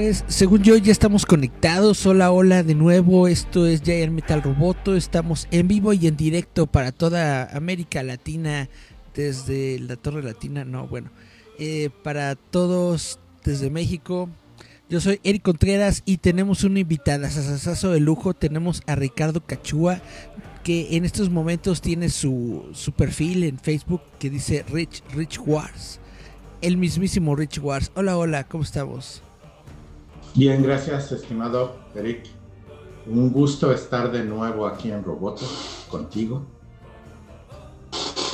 Pues según yo ya estamos conectados. Hola, hola de nuevo. Esto es Giant Metal Roboto. Estamos en vivo y en directo para toda América Latina desde la Torre Latina. No, bueno, eh, para todos desde México. Yo soy Eric Contreras y tenemos una invitada, sasasazo de lujo. Tenemos a Ricardo Cachúa, que en estos momentos tiene su, su perfil en Facebook que dice Rich, Rich Wars. El mismísimo Rich Wars. Hola, hola, ¿cómo estamos? Bien, gracias, estimado Eric. Un gusto estar de nuevo aquí en Roboto contigo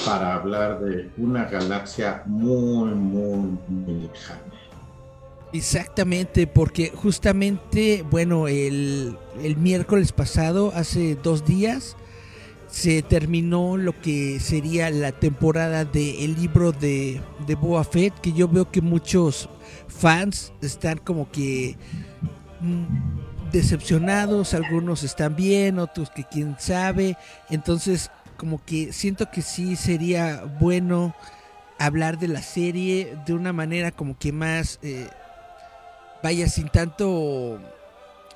para hablar de una galaxia muy, muy, muy lejana. Exactamente, porque justamente, bueno, el, el, miércoles pasado, hace dos días, se terminó lo que sería la temporada del libro de, de Boa Fett, que yo veo que muchos fans están como que mm, decepcionados, algunos están bien, otros que quién sabe, entonces como que siento que sí sería bueno hablar de la serie de una manera como que más eh, vaya sin tanto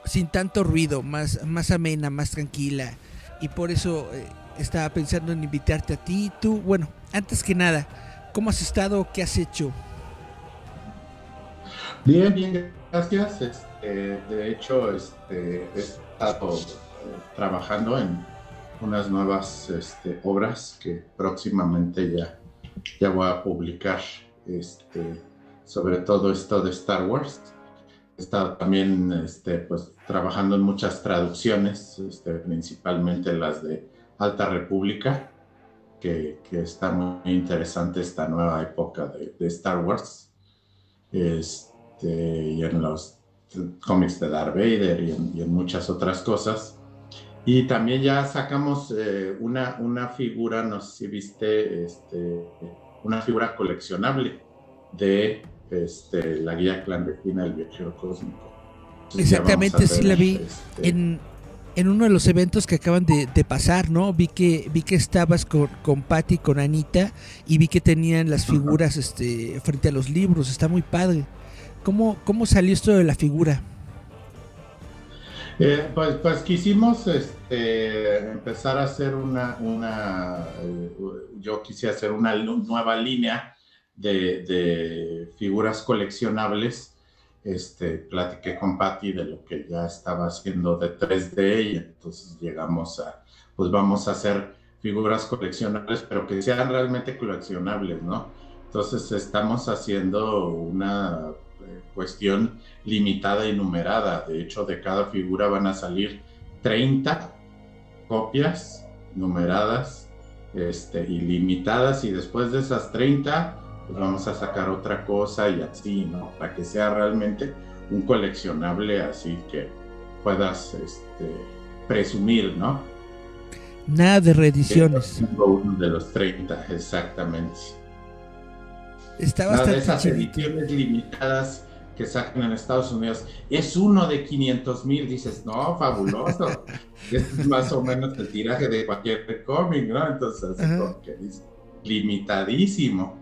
sin tanto ruido, más, más amena, más tranquila. Y por eso eh, estaba pensando en invitarte a ti. Tú, bueno, antes que nada, ¿cómo has estado? ¿Qué has hecho? Bien, bien, gracias. Este, de hecho, este, he estado eh, trabajando en unas nuevas este, obras que próximamente ya, ya voy a publicar, este, sobre todo esto de Star Wars. He estado también este, pues, trabajando en muchas traducciones, este, principalmente las de Alta República, que, que, está muy interesante esta nueva época de, de Star Wars. Este, y en los cómics de Darth Vader y en, muchas otras cosas. Y también ya sacamos eh, una, una figura, no sé si viste, este, una figura coleccionable de este, la guía clandestina del viajero cósmico. Exactamente, sí la vi este, en, en, uno de los eventos que acaban de, de, pasar, ¿no? Vi que vi que estabas con, con Patty, con Anita, y vi que tenían las figuras este, frente a los libros, está muy padre. ¿Cómo, cómo salió esto de la figura? Eh, pues, pues, quisimos este, empezar a hacer una, una eh, yo quise hacer una nueva línea de, figuras coleccionables. Este, platiqué con Patty de lo que ya estaba haciendo de 3D y entonces llegamos a, pues vamos a hacer figuras coleccionables, pero que sean realmente coleccionables, ¿no? Entonces estamos haciendo una cuestión limitada y numerada. De hecho, de cada figura van a salir 30 copias numeradas este, y limitadas y después de esas 30 pues vamos a sacar otra cosa y así, ¿no? Para que sea realmente un coleccionable así que puedas este, presumir, ¿no? Nada de reediciones. Uno de los 30, exactamente. Está bastante de esas ediciones limitadas que sacan en Estados Unidos es uno de 500 mil, dices, no, fabuloso. es más o menos el tiraje de cualquier cómic, ¿no? Entonces, es limitadísimo.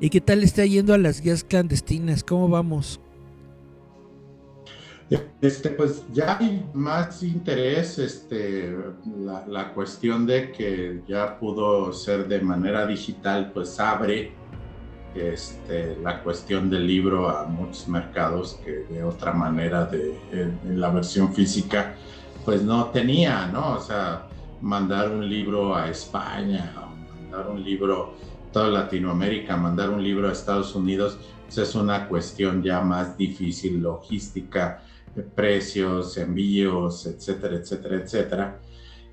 ¿Y qué tal está yendo a las guías clandestinas? ¿Cómo vamos? Este, pues ya hay más interés, este, la, cuestión de que ya pudo ser de manera digital, pues abre este, la cuestión del libro a muchos mercados que de otra manera de, en, la versión física pues no tenía, ¿no? O sea, mandar un libro a España, mandar un libro toda Latinoamérica, mandar un libro a Estados Unidos, pues es una cuestión ya más difícil, logística, precios, envíos, etcétera, etcétera, etcétera.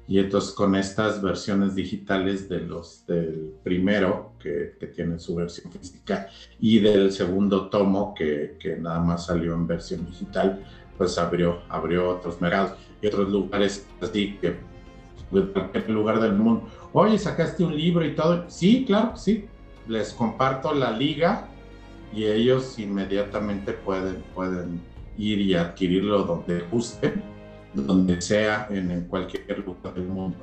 Y entonces con estas versiones digitales de los del primero, que, que tiene su versión física, y del segundo tomo, que, que, nada más salió en versión digital, pues abrió, abrió otros mercados y otros lugares así que de cualquier lugar del mundo. Oye, sacaste un libro y todo. Sí, claro, sí. Les comparto la liga y ellos inmediatamente pueden, pueden ir y adquirirlo donde gusten donde sea, en, cualquier lugar del mundo,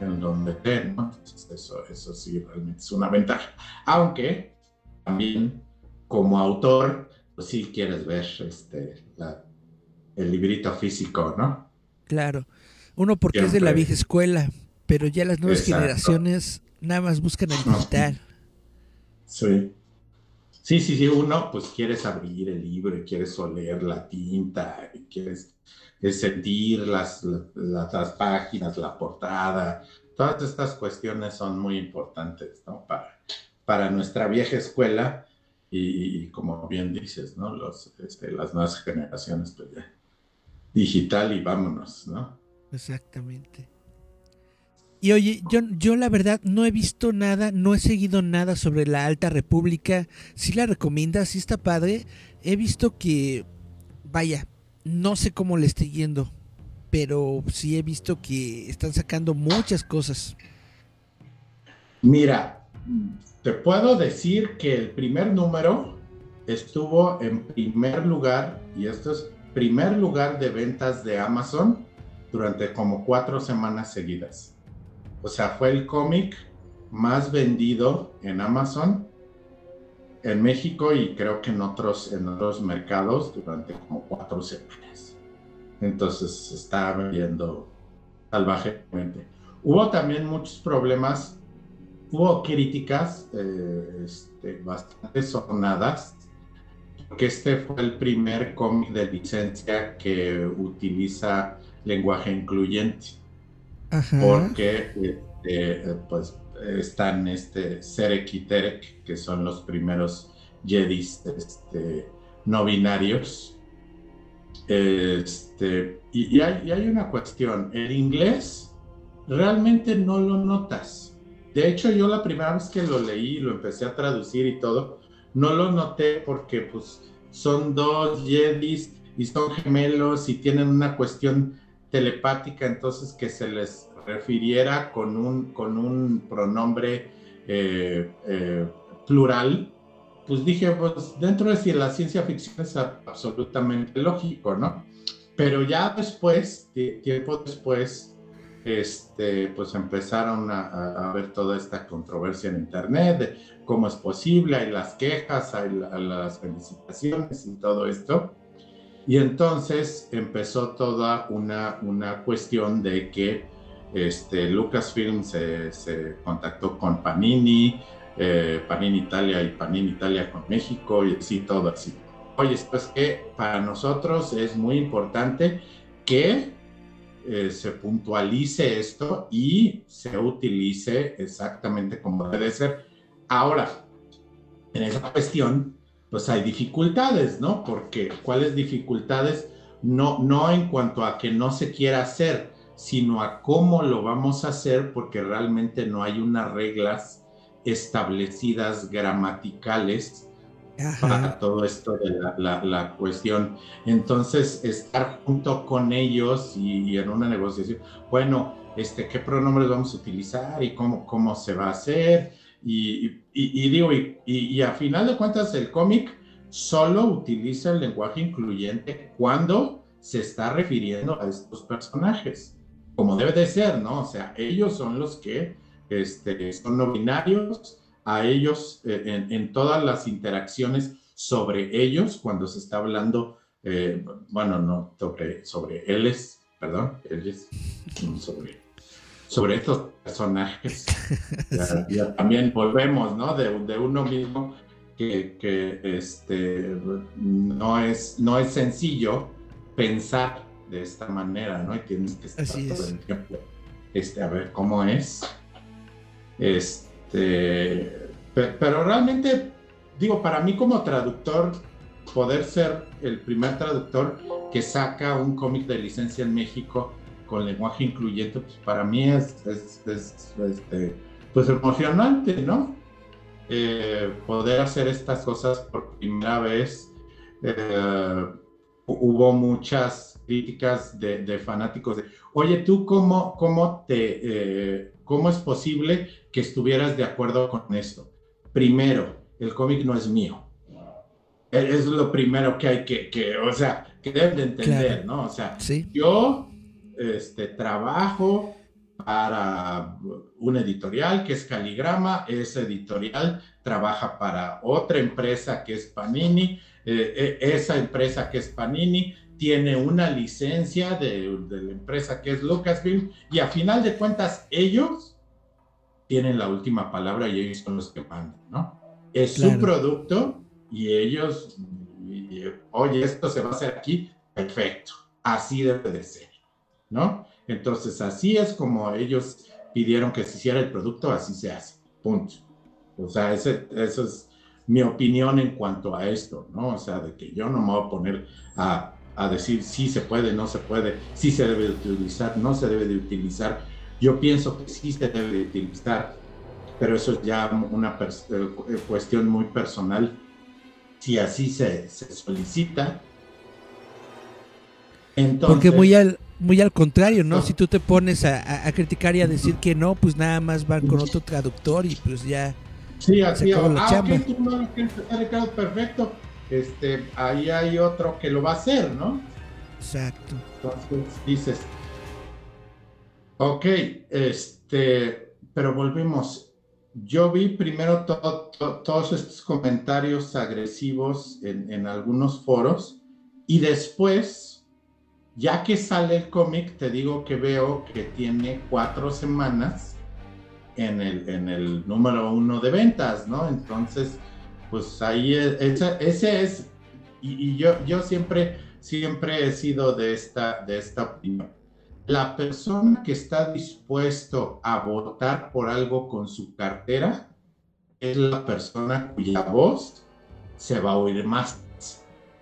en donde estén, ¿no? Entonces eso, eso sí realmente es una ventaja. Aunque también como autor, pues sí quieres ver este, el librito físico, ¿no? Claro. Uno porque es de la vieja escuela, pero ya las nuevas generaciones nada más buscan el digital. Sí. Sí, sí, sí, uno pues quieres abrir el libro y quieres oler la tinta y quieres es sentir las, las, páginas, la portada, todas estas cuestiones son muy importantes ¿no? para, para nuestra vieja escuela y, como bien dices, ¿no? Los, este, las nuevas generaciones, pues ya, digital y vámonos, ¿no? Exactamente. Y oye, yo, yo la verdad no he visto nada, no he seguido nada sobre la Alta República. Si la recomiendas, sí está padre. He visto que, vaya, no sé cómo le esté yendo, pero sí he visto que están sacando muchas cosas. Mira, te puedo decir que el primer número estuvo en primer lugar, y esto es primer lugar de ventas de Amazon durante como cuatro semanas seguidas. O sea, fue el cómic más vendido en Amazon en México y creo que en otros, en otros mercados durante como cuatro semanas. Entonces se está vendiendo salvajemente. Hubo también muchos problemas, hubo críticas eh, este, bastante sonadas, porque este fue el primer cómic de licencia que utiliza lenguaje incluyente. Porque este, pues están este Serek y Terek, que son los primeros Jedis este, no binarios. Este, y, hay, una cuestión, el inglés realmente no lo notas. De hecho, yo la primera vez que lo leí, lo empecé a traducir y todo, no lo noté porque pues son dos Jedis y son gemelos y tienen una cuestión telepática, entonces que se les refiriera con un, con un pronombre eh, eh, plural, pues dije, pues dentro de la ciencia ficción es absolutamente lógico, ¿no? Pero ya después, tiempo después, este, pues empezaron a, ver toda esta controversia en Internet, cómo es posible, hay las quejas, hay las felicitaciones y todo esto. Y entonces empezó toda una, una cuestión de que este, Lucasfilm se, contactó con Panini, eh, Panini Italia y Panini Italia con México y así todo así. Oye, pues que para nosotros es muy importante que eh, se puntualice esto y se utilice exactamente como debe ser. Ahora, en esa cuestión, pues hay dificultades, ¿no? Porque, ¿cuáles dificultades? No, no en cuanto a que no se quiera hacer, sino a cómo lo vamos a hacer porque realmente no hay unas reglas establecidas gramaticales para todo esto de la, cuestión. Entonces, estar junto con ellos y, en una negociación, bueno, este, ¿qué pronombres vamos a utilizar y cómo, cómo se va a hacer? Y, digo, y, a final de cuentas, el cómic solo utiliza el lenguaje incluyente cuando se está refiriendo a estos personajes como debe de ser, ¿no? O sea, ellos son los que este, son no binarios, a ellos eh, en, todas las interacciones sobre ellos, cuando se está hablando, eh, bueno, no sobre, sobre ellos, perdón, ellos, sobre, sobre estos personajes. Ya, también volvemos, ¿no? De, de uno mismo que, que, este, no, es, no es sencillo pensar de esta manera, ¿no? Y tienes que estar todo el tiempo, este, a ver cómo es. Este, pero realmente, digo, para mí como traductor, poder ser el primer traductor que saca un cómic de licencia en México con lenguaje incluyente, pues para mí es, es, este, pues emocionante, ¿no? Eh, poder hacer estas cosas por primera vez. Eh, hubo muchas críticas de, fanáticos de, oye, ¿tú cómo, cómo, te, eh, cómo es posible que estuvieras de acuerdo con esto? Primero, el cómic no es mío. E, es lo primero que hay que, que o sea, que deben de entender, ¿no? O sea, yo este, trabajo para un editorial que es Caligrama, ese editorial trabaja para otra empresa que es Panini, eh, e, esa empresa que es Panini tiene una licencia de, la empresa que es Lucasfilm y a final de cuentas ellos tienen la última palabra y ellos son los que mandan, ¿no? Es su producto y ellos, oye, esto se va a hacer aquí, perfecto, así debe de ser, ¿no? Entonces, así es como ellos pidieron que se hiciera el producto, así se hace, punto. O sea, ese, eso es mi opinión en cuanto a esto, ¿no? O sea, de que yo no me voy a poner a, a decir si se puede, no se puede, si se debe de utilizar, no se debe de utilizar. Yo pienso que sí se debe de utilizar, pero eso es ya una eh, cuestión muy personal. Si así se, se solicita, entonces... Porque muy al, muy al contrario, ¿no? Si tú te pones a, criticar y a decir que no, pues nada más van con otro traductor y pues ya. Sí, así. Ah, ok, tú no lo quieres Ricardo, perfecto. Este, ahí hay otro que lo va a hacer, ¿no? Exacto. Entonces dices, ok, este, pero volvimos. Yo vi primero todos estos comentarios agresivos en, en algunos foros y después ya que sale el cómic, te digo que veo que tiene cuatro semanas en el, en el número uno de ventas, ¿no? Entonces, pues ahí ese, ese es, y, yo, yo siempre, siempre he sido de esta, de esta opinión. La persona que está dispuesto a votar por algo con su cartera es la persona cuya voz se va a oír más.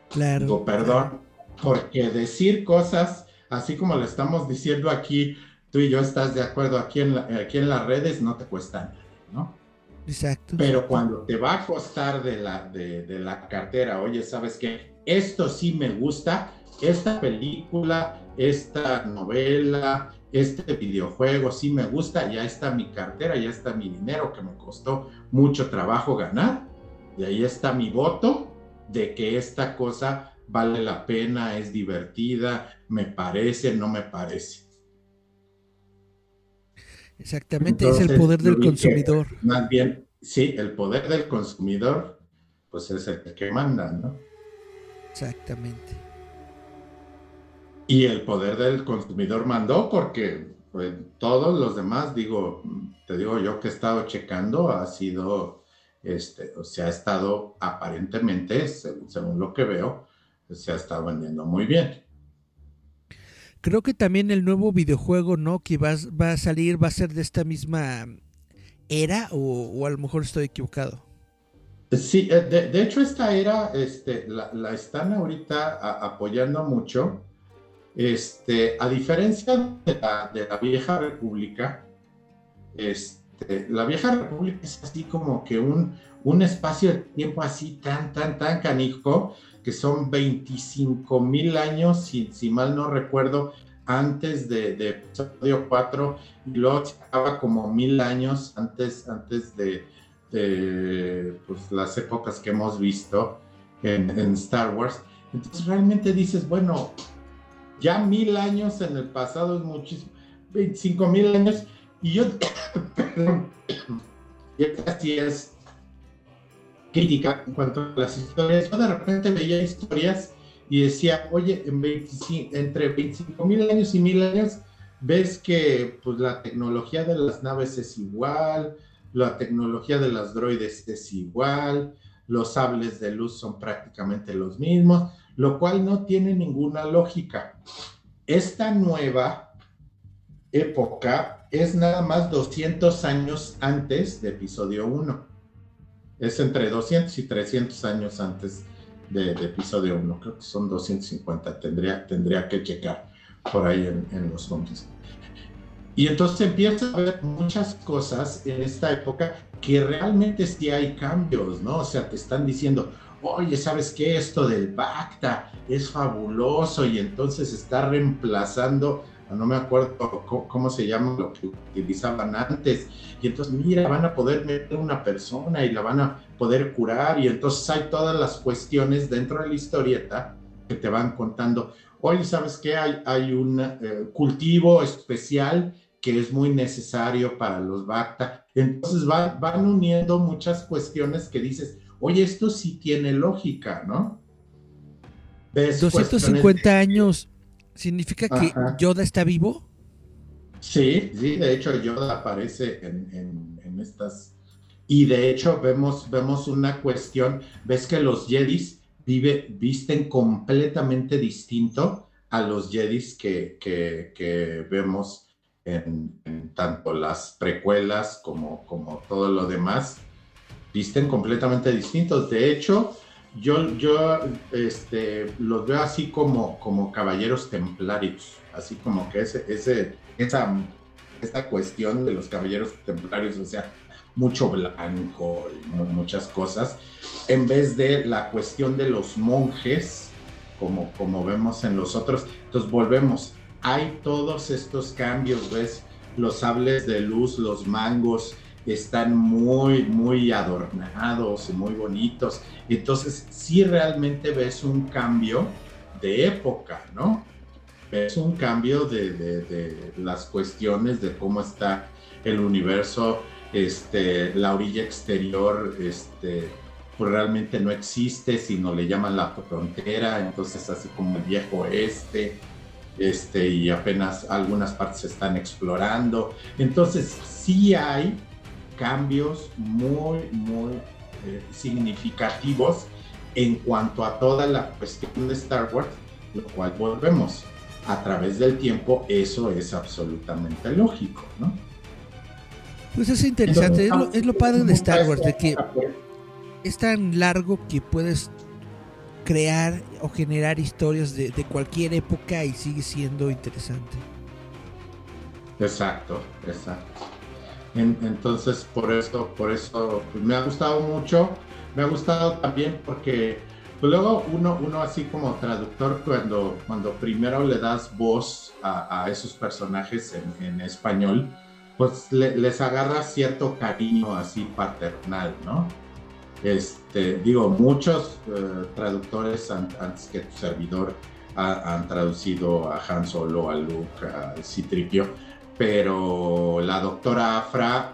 Claro. Digo, perdón, porque decir cosas, así como lo estamos diciendo aquí, tú y yo estás de acuerdo aquí en, aquí en las redes, no te cuesta nada, ¿no? Exacto. Pero cuando te va a costar de la, de, la cartera, oye, ¿sabes qué? Esto sí me gusta, esta película, esta novela, este videojuego sí me gusta, ya está mi cartera, ya está mi dinero que me costó mucho trabajo ganar, y ahí está mi voto de que esta cosa vale la pena, es divertida, me parece, no me parece. Exactamente, es el poder del consumidor. Más bien, sí, el poder del consumidor, pues es el que manda, ¿no? Exactamente. Y el poder del consumidor mandó porque pues, todos los demás, digo, te digo yo que he estado checando, ha sido, este, o sea, ha estado aparentemente, según lo que veo, se ha estado vendiendo muy bien. Creo que también el nuevo videojuego, ¿no? Que va, va a salir, va a ser de esta misma era o, a lo mejor estoy equivocado. Sí, eh, de, hecho esta era este, la, están ahorita apoyando mucho. Este, a diferencia de la, de la, vieja república, este, la vieja república es así como que un, un espacio de tiempo así tan, tan, tan canijo que son 25 mil años, si, mal no recuerdo, antes de, episodio 4, y luego se acaba como mil años antes, antes de, pues, las épocas que hemos visto en, Star Wars. Entonces realmente dices, bueno, ya mil años en el pasado es muchísimo, 25 mil años, y yo, y así es crítica en cuanto a las historias. Yo de repente veía historias y decía, oye, en 25, entre 25 mil años y mil años, ves que pues, la tecnología de las naves es igual, la tecnología de las droides es igual, los sables de luz son prácticamente los mismos, lo cual no tiene ninguna lógica. Esta nueva época es nada más 200 años antes de episodio 1 es entre 200 y 300 años antes de, episodio 1. Creo que son 250, tendría, tendría que checar. por ahí en, los montes. Y entonces empieza a ver muchas cosas en esta época que realmente sí hay cambios, ¿no? O sea, te están diciendo, oye, ¿sabes qué? Esto del Bacta es fabuloso y entonces está reemplazando, no me acuerdo cómo, se llama lo que utilizaban antes, y entonces mira, van a poder meter una persona y la van a poder curar y entonces hay todas las cuestiones dentro de la historieta que te van contando, oye, ¿sabes qué? Hay, hay un eh, cultivo especial que es muy necesario para los Bacta. Entonces van uniendo muchas cuestiones que dices, oye, esto sí tiene lógica, ¿no? 250 años, ¿significa que Yoda está vivo? Sí, sí, de hecho Yoda aparece en, estas... Y de hecho vemos, vemos una cuestión, ves que los Jedis vive, visten completamente distinto a los Jedis que, que, vemos en, en, tanto las precuelas como, como todo lo demás visten completamente distintos. De hecho, yo, yo este, los veo así como, como caballeros templarios, así como que ese, ese, esa, esa cuestión de los caballeros templarios, o sea, mucho blanco muchas cosas, en vez de la cuestión de los monjes, como, como vemos en los otros. Entonces volvemos, hay todos estos cambios, ¿ves? Los sables de luz, los mangos, están muy, muy adornados y muy bonitos. Entonces, sí realmente ves un cambio de época, ¿no? Ves un cambio de, las cuestiones de cómo está el universo, este, la orilla exterior, este, pues realmente no existe, sino le llaman la frontera, entonces así como el viejo oeste, este, y apenas algunas partes se están explorando. Entonces, sí hay cambios muy, muy eh, significativos en cuanto a toda la cuestión de Star Wars, lo cual volvemos. A través del tiempo, eso es absolutamente lógico, ¿no? Pues es interesante, es, lo, padre de Star Wars, de que es tan largo que puedes crear o generar historias de, de cualquier época y sigue siendo interesante. Exacto, exacto entonces, por eso, por eso pues, me ha gustado mucho. Me ha gustado también porque pues, luego uno, uno así como traductor, cuando, cuando primero le das voz a, esos personajes en, español, pues les agarra cierto cariño así paternal, ¿no? Este, digo, muchos eh, traductores antes que tu servidor han traducido a Han Solo, a Luke, a Citripio, pero la doctora Afra,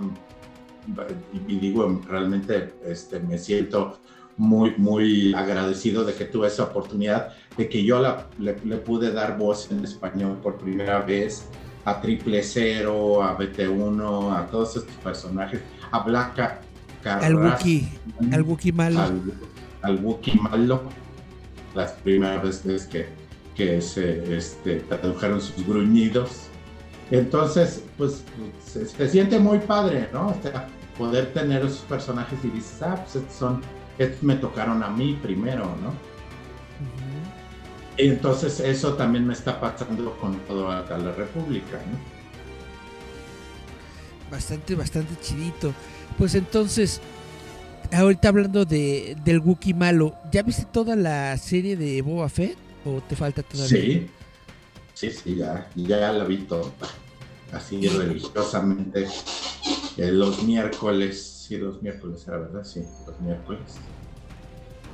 y, digo, realmente este, me siento muy, muy agradecido de que tuve esa oportunidad, de que yo le, pude dar voz en español por primera vez a Triple Cero, a BT1, a todos estos personajes, a Black al Wookie, al Wookie malo. Al, Wookie malo, las primeras veces que, que se este, tradujeron sus gruñidos entonces, pues se, siente muy padre, ¿no? O sea, poder tener esos personajes y dices, ah, pues estos son, estos me tocaron a mí primero, ¿no? Y entonces eso también me está pasando con toda la República, ¿no? Bastante, bastante chidito. Pues entonces, ahorita hablando de, del Wookiee malo, ¿ya viste toda la serie de Boba Fett o te falta todavía? Sí, sí, sí, ya, ya la vi toda así religiosamente eh, los miércoles, sí, los miércoles era verdad, sí, los miércoles.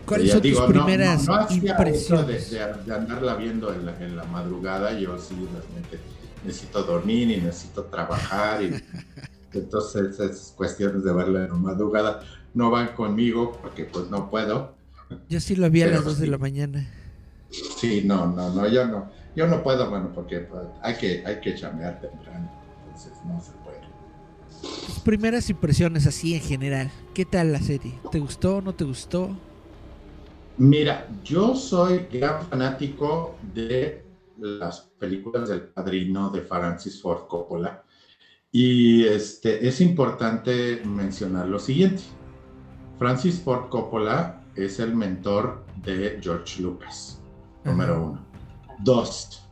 ¿Cuáles son tus primeras no, no, impresiones? De, de, andarla viendo en la, en la, madrugada, yo sí realmente necesito dormir y necesito trabajar y entonces esas cuestiones de verla en la madrugada no van conmigo porque pues no puedo. Yo sí lo vi a las 2 de la mañana. Sí, no, no, no, yo no. Yo no puedo, bueno, porque pues, hay que, hay que chamear temprano, entonces no se puede. Tus primeras impresiones así en general, ¿qué tal la serie? ¿Te gustó o no te gustó? Mira, yo soy gran fanático de las películas del padrino de Francis Ford Coppola y este, es importante mencionar lo siguiente. Francis Ford Coppola es el mentor de George Lucas, número uno. Dos,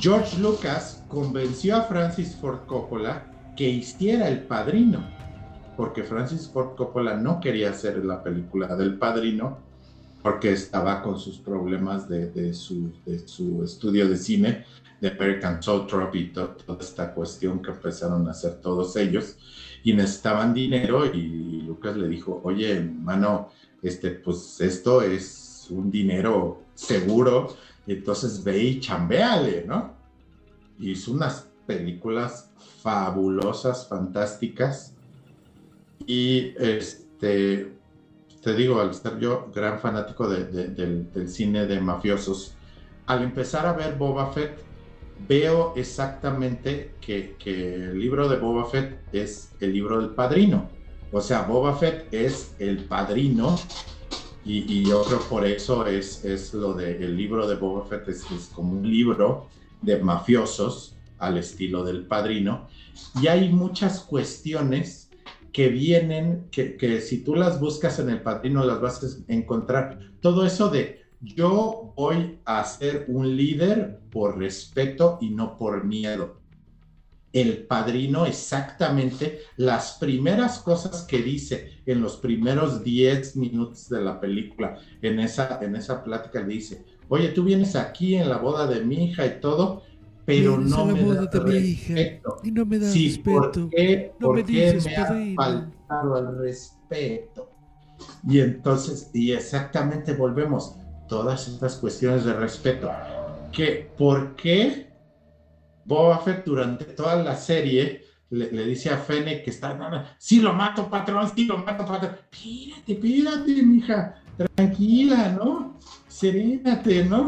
George Lucas convenció a Francis Ford Coppola que hiciera El Padrino, porque Francis Ford Coppola no quería hacer la película del Padrino porque estaba con sus problemas de, su, estudio de cine, de American Soul y toda esta cuestión que empezaron a hacer todos ellos, y necesitaban dinero y Lucas le dijo, oye, mano, este, pues esto es un dinero seguro, entonces ve y chambeale, ¿no? Hizo unas películas fabulosas, fantásticas, y este, te digo, al ser yo gran fanático del, cine de mafiosos, al empezar a ver Boba Fett, veo exactamente que, el libro de Boba Fett es el libro del padrino. O sea, Boba Fett es el padrino y, yo creo por eso es, es lo del el libro de Boba Fett, es, es, como un libro de mafiosos al estilo del padrino. Y hay muchas cuestiones que vienen, que, si tú las buscas en el padrino las vas a encontrar. Todo eso de yo voy a ser un líder por respeto y no por miedo. El padrino exactamente las primeras cosas que dice en los primeros 10 minutos de la película, en esa, en esa plática le dice, oye, tú vienes aquí en la boda de mi hija y todo, pero no me, da respeto. y no me da sí, respeto. ¿Por qué, no me, dices, me ha faltado al respeto? Y entonces, y exactamente volvemos, todas estas cuestiones de respeto. Que, ¿Por qué Boba Fett durante toda la serie le, dice a Fene que está, sí lo mato, patrón, sí lo mato, patrón. Pírate, pírate, mija, tranquila, ¿no? Serénate, ¿no?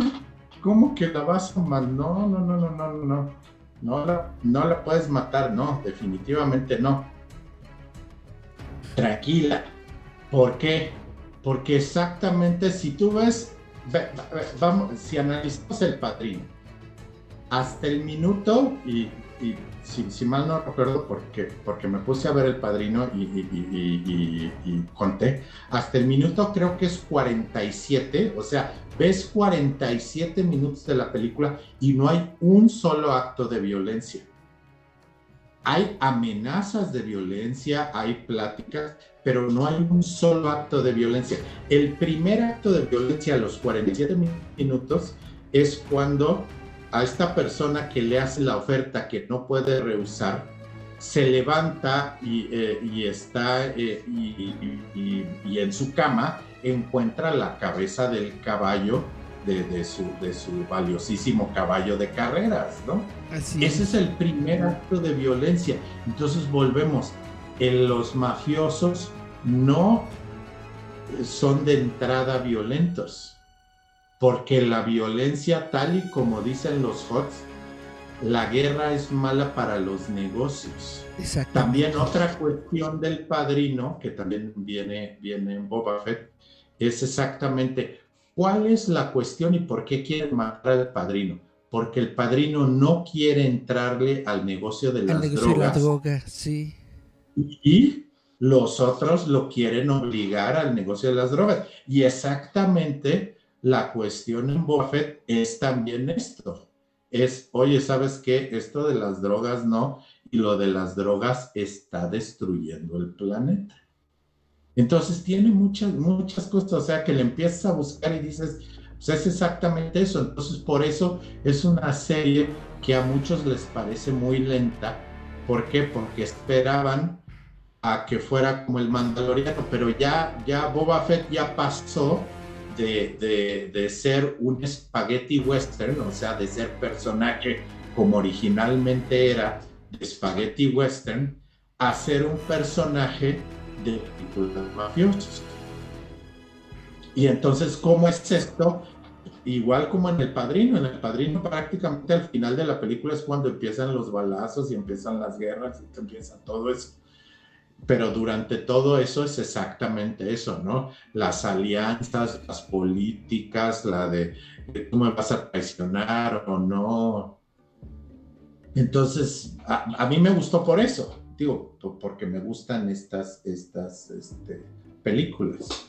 ¿Cómo que la vas a matar? No, no, no, no, no, no. No la, no la puedes matar, no, definitivamente no. Tranquila. ¿Por qué? Porque exactamente si tú ves, vamos, si analizamos el padrino, hasta el minuto, y si, mal no recuerdo, porque, porque me puse a ver El Padrino y, conté, hasta el minuto creo que es 47, o sea, ves 47 minutos de la película y no hay un solo acto de violencia. Hay amenazas de violencia, hay pláticas, pero no hay un solo acto de violencia. El primer acto de violencia a los 47 minutos es cuando a esta persona que le hace la oferta que no puede rehusar, se levanta y, eh, está eh, y, en su cama encuentra la cabeza del caballo de, su, de su, valiosísimo caballo de carreras, ¿no? Ese es el primer acto de violencia. Entonces volvemos, en los mafiosos no son de entrada violentos porque la violencia, tal y como dicen los HOTS, la guerra es mala para los negocios. También otra cuestión del padrino, que también viene, viene en Boba Fett, es exactamente cuál es la cuestión y por qué quieren matar al padrino. Porque el padrino no quiere entrarle al negocio de las drogas. sí. Y los otros lo quieren obligar al negocio de las drogas. Y exactamente la cuestión en Buffett es también esto. Es, oye, ¿sabes qué? Esto de las drogas no, y lo de las drogas está destruyendo el planeta. Entonces tiene muchas, muchas cosas, o sea, que le empiezas a buscar y dices, pues es exactamente eso. Entonces, por eso es una serie que a muchos les parece muy lenta. ¿Por qué? Porque esperaban a que fuera como el Mandaloriano, pero ya, ya Boba Fett ya pasó de, ser un spaghetti western, o sea, de ser personaje como originalmente era de spaghetti western, a ser un personaje de películas mafiosos. Y entonces, ¿cómo es esto? Igual como en El Padrino, en El Padrino prácticamente al final de la película es cuando empiezan los balazos y empiezan las guerras y empieza todo eso pero durante todo eso es exactamente eso, ¿no? Las alianzas, las políticas, la de tú me vas a traicionar o no. Entonces, a, mí me gustó por eso, digo, porque me gustan estas, estas este, películas.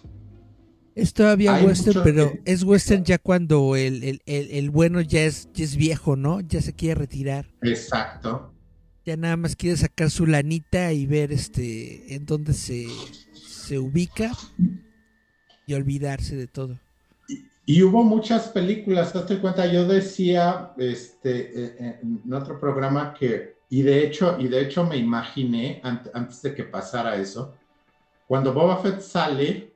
Es todavía western, pero es western ya cuando el, bueno ya es, ya es viejo, ¿no? Ya se quiere retirar. Exacto. Ya nada más quiere sacar su lanita y ver este en dónde se, se ubica y olvidarse de todo. Y, hubo muchas películas, date cuenta, yo decía este, eh, eh, en otro programa que, y de hecho, y de hecho me imaginé antes de que pasara eso, cuando Boba Fett sale,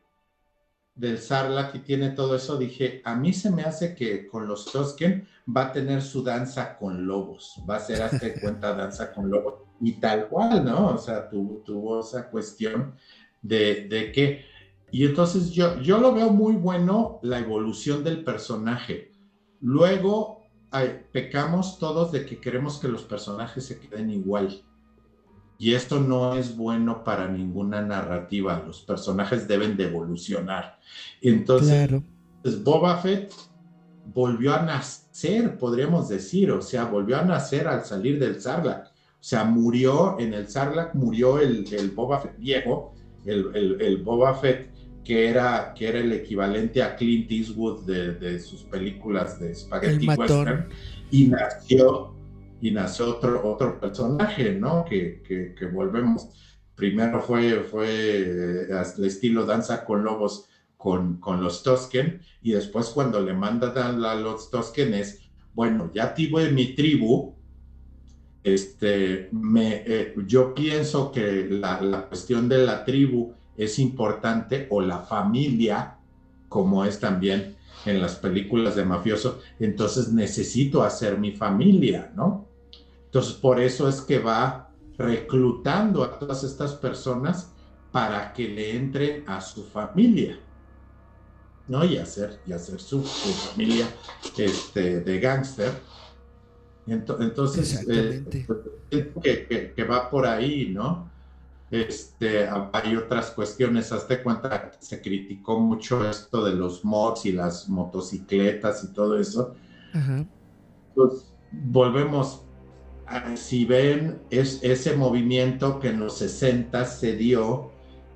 del Sarlacc y tiene todo eso, dije, a mí se me hace que con los Tosken va a tener su danza con lobos, va a ser hasta cuenta danza con lobos y tal cual, ¿no? O sea, tuvo, esa cuestión de, de, que, y entonces yo, yo lo veo muy bueno la evolución del personaje. Luego pecamos todos de que queremos que los personajes se queden igual. Y esto no es bueno para ninguna narrativa. Los personajes deben de evolucionar. Entonces, pues, Boba Fett volvió a nacer, podríamos decir. O sea, volvió a nacer al salir del Sarlacc. O sea, murió en el Sarlacc, murió el, Boba Fett viejo, el, Boba Fett que era, que era el equivalente a Clint Eastwood de, sus películas de Spaghetti Western. Y nació y nació otro, otro personaje, ¿no? Que, que, volvemos. Primero fue, fue el estilo Danza con Lobos con, con los Tosken y después cuando le manda a los Tosken es, bueno, ya tuve mi tribu, este, me, eh, yo pienso que la, la, cuestión de la tribu es importante o la familia, como es también en las películas de mafioso, entonces necesito hacer mi familia, ¿no? Entonces, por eso es que va reclutando a todas estas personas para que le entren a su familia, ¿no? Y hacer, y hacer su, familia este, de gángster. Entonces, eh, que, que, va por ahí, ¿no? Este, hay otras cuestiones, hazte cuenta, se criticó mucho esto de los mods y las motocicletas y todo eso. Pues volvemos, si ven es, ese movimiento que en los 60 se dio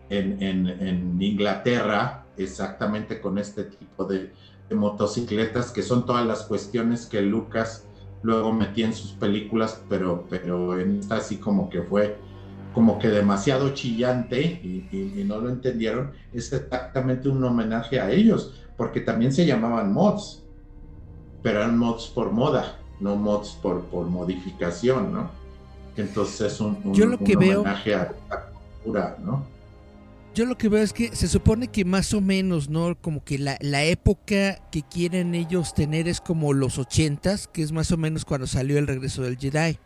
en, Inglaterra, exactamente con este tipo de, motocicletas, que son todas las cuestiones que Lucas luego metía en sus películas, pero, pero en esta así como que fue como que demasiado chillante y, y, no lo entendieron, es exactamente un homenaje a ellos, porque también se llamaban mods, pero eran mods por moda no mods por, por modificación, ¿no? Entonces es un, Yo lo que veo, homenaje a la ¿no? Yo lo que veo es que se supone que más o menos, ¿no? Como que la, la época que quieren ellos tener es como los ochentas, que es más o menos cuando salió el regreso del Jedi.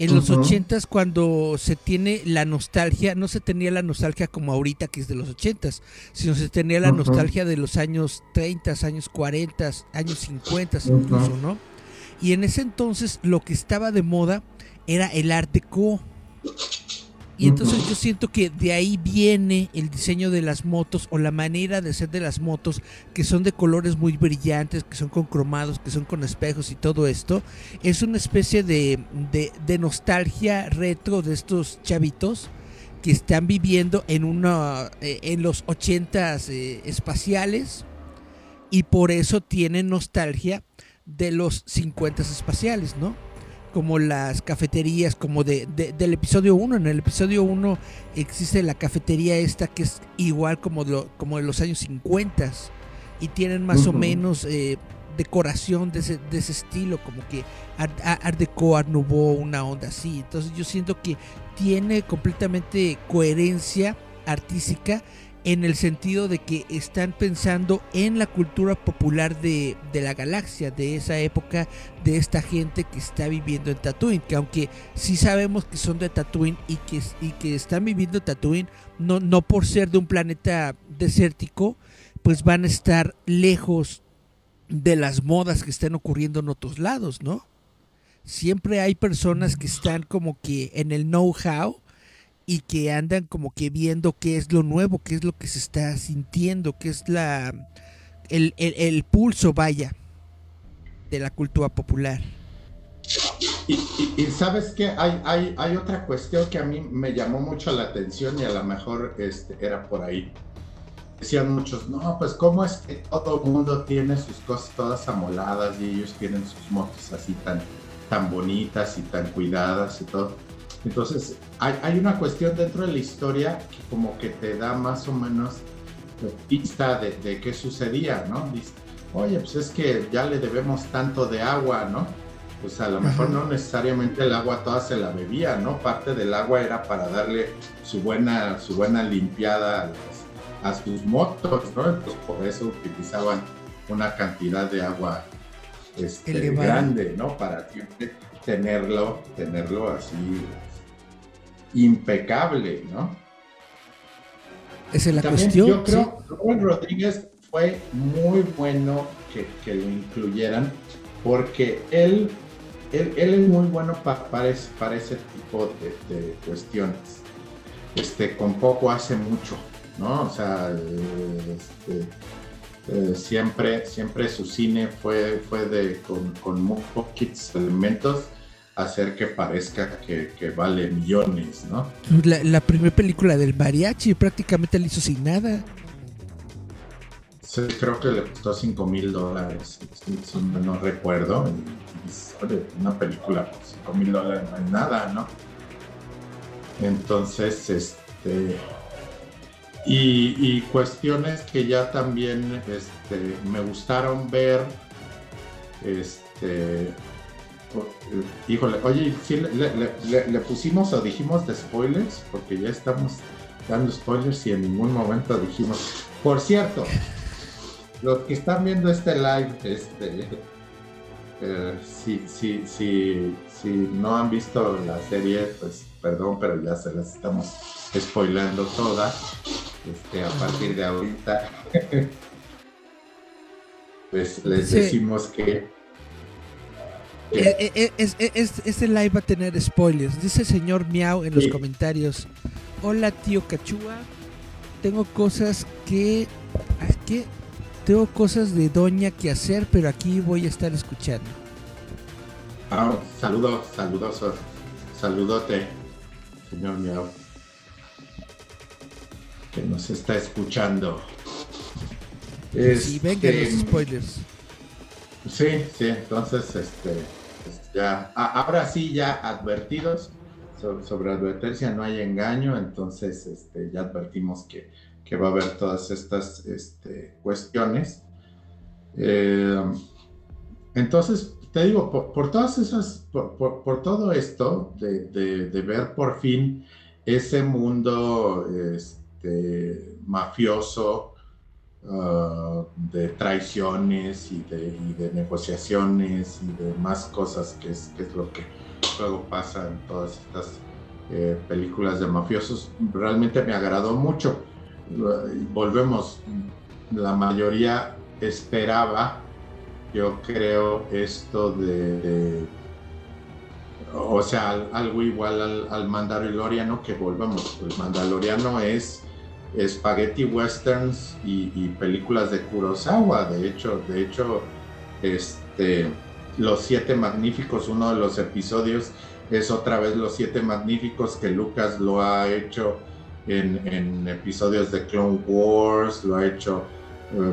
En los ochentas, cuando se tiene la nostalgia, no se tenía la nostalgia como ahorita que es de los ochentas, sino se tenía la nostalgia de los años 30, años 40, años 50 incluso, ¿no? Y en ese entonces lo que estaba de moda era el arte co. Y entonces yo siento que de ahí viene el diseño de las motos o la manera de hacer de las motos que son de colores muy brillantes, que son con cromados, que son con espejos y todo esto. Es una especie de, de, nostalgia retro de estos chavitos que están viviendo en, una, eh, en los ochentas eh, espaciales y por eso tienen nostalgia de los 50 espaciales, ¿no? Como las cafeterías, como de, del episodio 1. En el episodio 1 existe la cafetería esta que es igual como de, como de los años 50 y tienen más o menos eh, decoración de ese, de ese, estilo, como que Art, Art Deco, Art Nouveau, una onda así. Entonces yo siento que tiene completamente coherencia artística en el sentido de que están pensando en la cultura popular de, la galaxia, de esa época, de esta gente que está viviendo en Tatooine, que aunque sí sabemos que son de Tatooine y que, y que están viviendo en Tatooine, no, no por ser de un planeta desértico, pues van a estar lejos de las modas que están ocurriendo en otros lados, ¿no? Siempre hay personas que están como que en el know-how y que andan como que viendo qué es lo nuevo, qué es lo que se está sintiendo, qué es la el, pulso, vaya, de la cultura popular. Y, sabes que hay, hay, hay, otra cuestión que a mí me llamó mucho la atención y a lo mejor este, era por ahí. decían muchos, no, pues cómo es que todo el mundo tiene sus cosas todas amoladas y ellos tienen sus motos así tan, tan bonitas y tan cuidadas y todo. Entonces, hay, hay una cuestión dentro de la historia que como que te da más o menos pista de, de qué sucedía, ¿no? Dice, oye, pues es que ya le debemos tanto de agua, ¿no? Pues a lo mejor no necesariamente el agua toda se la bebía, ¿no? Parte del agua era para darle su buena, su buena limpiada a, sus motos, ¿no? Entonces por eso utilizaban una cantidad de agua este, grande, ¿no? Para tenerlo, tenerlo así impecable, ¿no? Esa es la cuestión. Yo creo que Rodríguez fue muy bueno que, lo incluyeran porque él, él, es muy bueno para, ese, tipo de, cuestiones. Este, con poco hace mucho, ¿no? O sea, este, eh, siempre, siempre su cine fue, fue de, con, con muy poquitos elementos hacer que parezca que, vale millones, ¿no? La, primera película del mariachi prácticamente la hizo sin nada. Sí, creo que le costó 5 mil dólares, no recuerdo. una película por 5 mil dólares no es nada, ¿no? Entonces, este... Y, y, cuestiones que ya también este, me gustaron ver, este, Híjole, oye, ¿sí le, pusimos o dijimos de spoilers? Porque ya estamos dando spoilers y en ningún momento dijimos. Por cierto, los que están viendo este live, este, eh, si, si, si, si no han visto la serie, pues perdón, pero ya se las estamos spoilando todas este, a partir de ahorita. pues les decimos que eh, este live va a tener spoilers. Dice el señor Miau en los comentarios. Hola tío Cachúa. Tengo cosas que... ¿Qué? Tengo cosas de doña que hacer, pero aquí voy a estar escuchando. Ah, saludos, saludos, saludote, señor Miau. Que nos está escuchando. Sí, venga los este, spoilers. Sí, sí, entonces, este, ya, ahora sí, ya advertidos sobre, advertencia, no hay engaño, entonces este, ya advertimos que, va a haber todas estas este, cuestiones. Eh, entonces, te digo, por, todas esas, por, todo esto de, ver por fin ese mundo este, mafioso, Uh, de traiciones y de, negociaciones y de más cosas que es, lo que luego pasa en todas estas eh, películas de mafiosos. Realmente me agradó mucho. Volvemos, la mayoría esperaba, yo creo, esto de, o sea, algo igual al, al Mandaloriano que volvemos. El Mandaloriano es spaghetti westerns y, películas de Kurosawa. De hecho, de hecho, este, Los Siete Magníficos, uno de los episodios es otra vez Los Siete Magníficos que Lucas lo ha hecho en, episodios de Clone Wars, lo ha hecho, eh,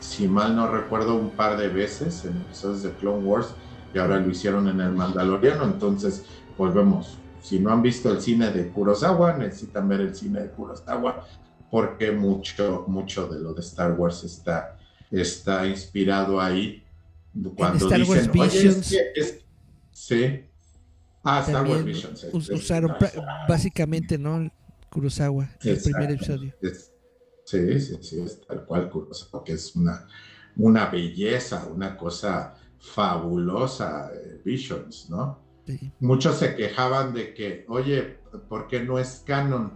si mal no recuerdo, un par de veces en episodios de Clone Wars y ahora lo hicieron en el Mandaloriano. Entonces, volvemos. Si no han visto el cine de Kurosawa, necesitan ver el cine de Kurosawa porque mucho, mucho de lo de Star Wars está, está inspirado ahí. Cuando dicen, Wars Visions. sí. Ah, Star Wars Visions. usaron básicamente, ¿no? Kurosawa, el primer episodio. sí, sí, sí, es tal cual Kurosawa, que es una, una belleza, una cosa fabulosa, eh, Visions, ¿no? Muchos se quejaban de que, oye, ¿por qué no es canon?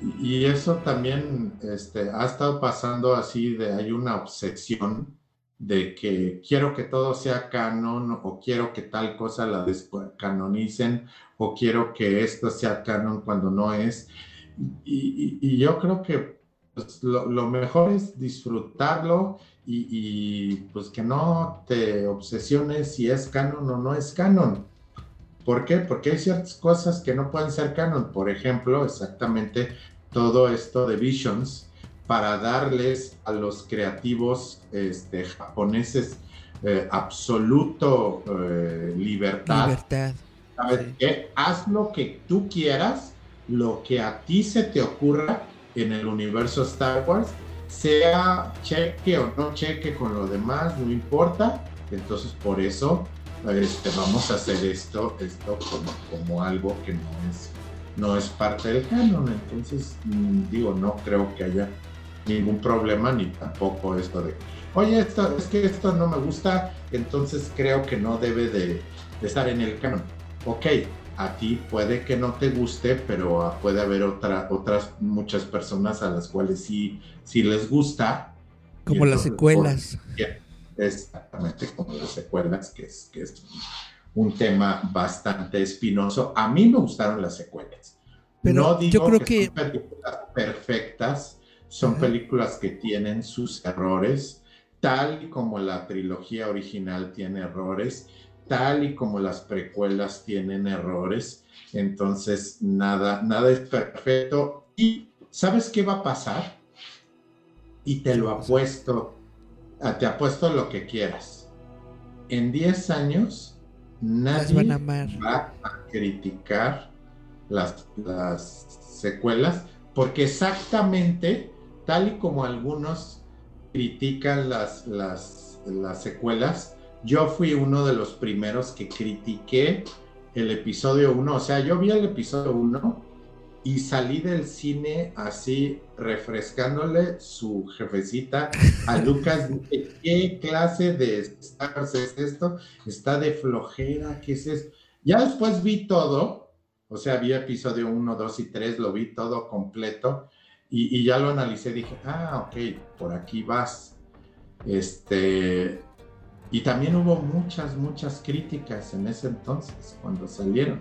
Y eso también este, ha estado pasando así de hay una obsesión de que quiero que todo sea canon o quiero que tal cosa la canonicen o quiero que esto sea canon cuando no es. Y, yo creo que pues, lo, mejor es disfrutarlo y, y, pues que no te obsesiones si es canon o no es canon. ¿Por qué? Porque hay ciertas cosas que no pueden ser canon. Por ejemplo, exactamente todo esto de Visions, para darles a los creativos este, japoneses eh, absoluto eh, libertad. Libertad. ¿Sabes qué? Haz lo que tú quieras, lo que a ti se te ocurra en el universo Star Wars, sea cheque o no cheque con lo demás, no importa. Entonces, por eso este, vamos a hacer esto, esto como, como algo que no es, no es parte del canon. Entonces, mm, digo, no creo que haya ningún problema ni tampoco esto de, oye, esto, es que esto no me gusta, entonces creo que no debe de, estar en el canon. Ok, a ti puede que no te guste, pero puede haber otra, otras muchas personas a las cuales sí, sí les gusta. Como las secuelas. Exactamente, como las secuelas, que es, que es un tema bastante espinoso. A mí me gustaron las secuelas. Pero no digo yo creo que, Son películas perfectas, son películas que tienen sus errores, tal y como la trilogía original tiene errores, tal y como las precuelas tienen errores. Entonces, nada, nada es perfecto. ¿Y sabes qué va a pasar? Y te lo apuesto, te apuesto lo que quieras. En 10 años, nadie va a criticar las, las secuelas, porque exactamente tal y como algunos critican las, las, las secuelas, yo fui uno de los primeros que critiqué el episodio 1. O sea, yo vi el episodio 1 y salí del cine así refrescándole su jefecita a Lucas. ¿Qué clase de Stars es esto? Está de flojera, ¿qué es esto? Ya después vi todo, o sea, vi episodio 1, 2 y 3, lo vi todo completo y, ya lo analicé, dije, ah, ok, por aquí vas. Este, y también hubo muchas, muchas críticas en ese entonces, cuando salieron.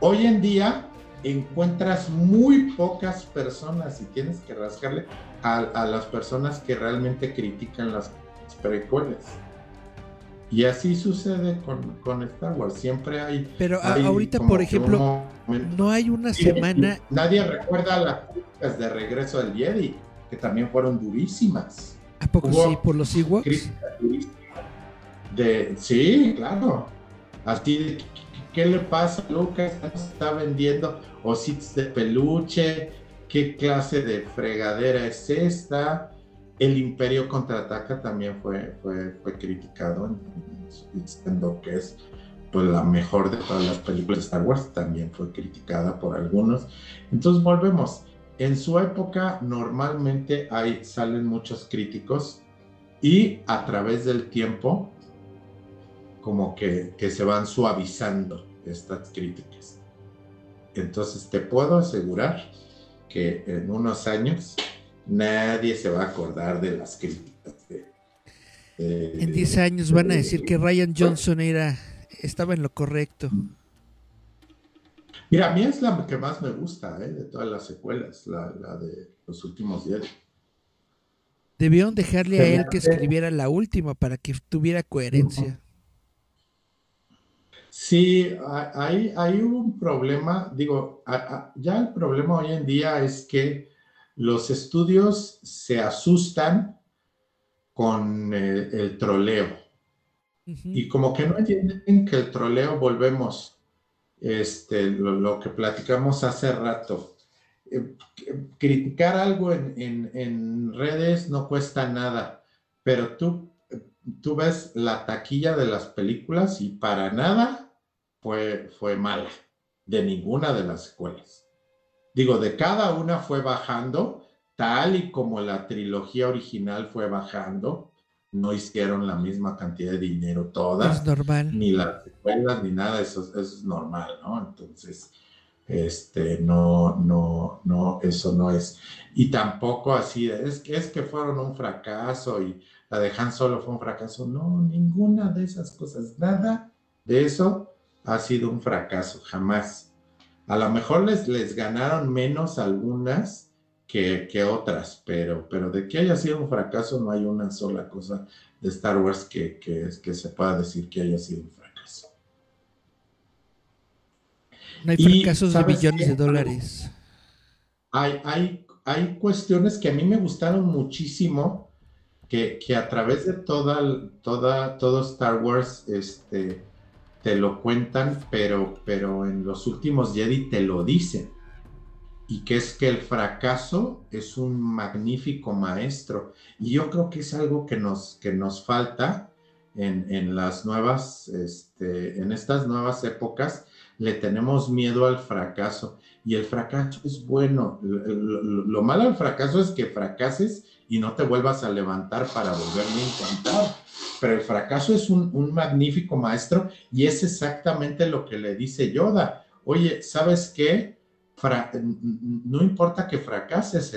Hoy en día encuentras muy pocas personas y tienes que rascarle a, las personas que realmente critican las precuelas. Y así sucede con, con, Star Wars. Siempre hay. Pero ahorita, por ejemplo, no hay una semana. Nadie recuerda las críticas de regreso al Jedi, que también fueron durísimas. ¿A poco sí? ¿Por los Ewoks? De, sí, claro. Así, ¿qué le pasa a Lucas? Está vendiendo ositos de peluche. ¿Qué clase de fregadera es esta? El Imperio contraataca también fue, fue, fue criticado, diciendo que es pues, la mejor de todas las películas de Star Wars, también fue criticada por algunos. Entonces volvemos. En su época normalmente hay, salen muchos críticos y a través del tiempo como que, que se van suavizando estas críticas. Entonces te puedo asegurar que en unos años nadie se va a acordar de las críticas. en 10 años van a decir que Ryan Johnson era, estaba en lo correcto. Mira, a mí es la que más me gusta ¿eh? de todas las secuelas, la, de los últimos días. Debieron dejarle a él que escribiera la última para que tuviera coherencia. Sí, hay, hay un problema, digo, ya el problema hoy en día es que los estudios se asustan con el, troleo. Y como que no entienden que el troleo, volvemos, este, lo, que platicamos hace rato. Eh, criticar algo en, redes no cuesta nada, pero tú, tú ves la taquilla de las películas y para nada fue, fue mala, de ninguna de las escuelas. Digo, de cada una fue bajando, tal y como la trilogía original fue bajando. No hicieron la misma cantidad de dinero todas. Es normal. Ni las secuelas, ni nada, eso, eso es normal, ¿no? Entonces, este, no, no, no, eso no es. Y tampoco así, es que, es que fueron un fracaso y la de Han Solo fue un fracaso. No, ninguna de esas cosas, nada de eso ha sido un fracaso, jamás. A lo mejor les, les ganaron menos algunas que, otras, pero, pero de que haya sido un fracaso no hay una sola cosa de Star Wars que, que, que se pueda decir que haya sido un fracaso. No hay fracasos de billones de dólares. Hay, hay, hay cuestiones que a mí me gustaron muchísimo, que, a través de toda, toda, todo Star Wars este, te lo cuentan, pero, pero en los últimos Jedi te lo dicen. Y que es que el fracaso es un magnífico maestro. Y yo creo que es algo que nos, que nos falta en, en las nuevas, este, en estas nuevas épocas, le tenemos miedo al fracaso y el fracaso es bueno. Lo, malo del fracaso es que fracases y no te vuelvas a levantar para volverme a intentar. Pero el fracaso es un, magnífico maestro y es exactamente lo que le dice Yoda. Oye, ¿sabes qué? no importa que fracases,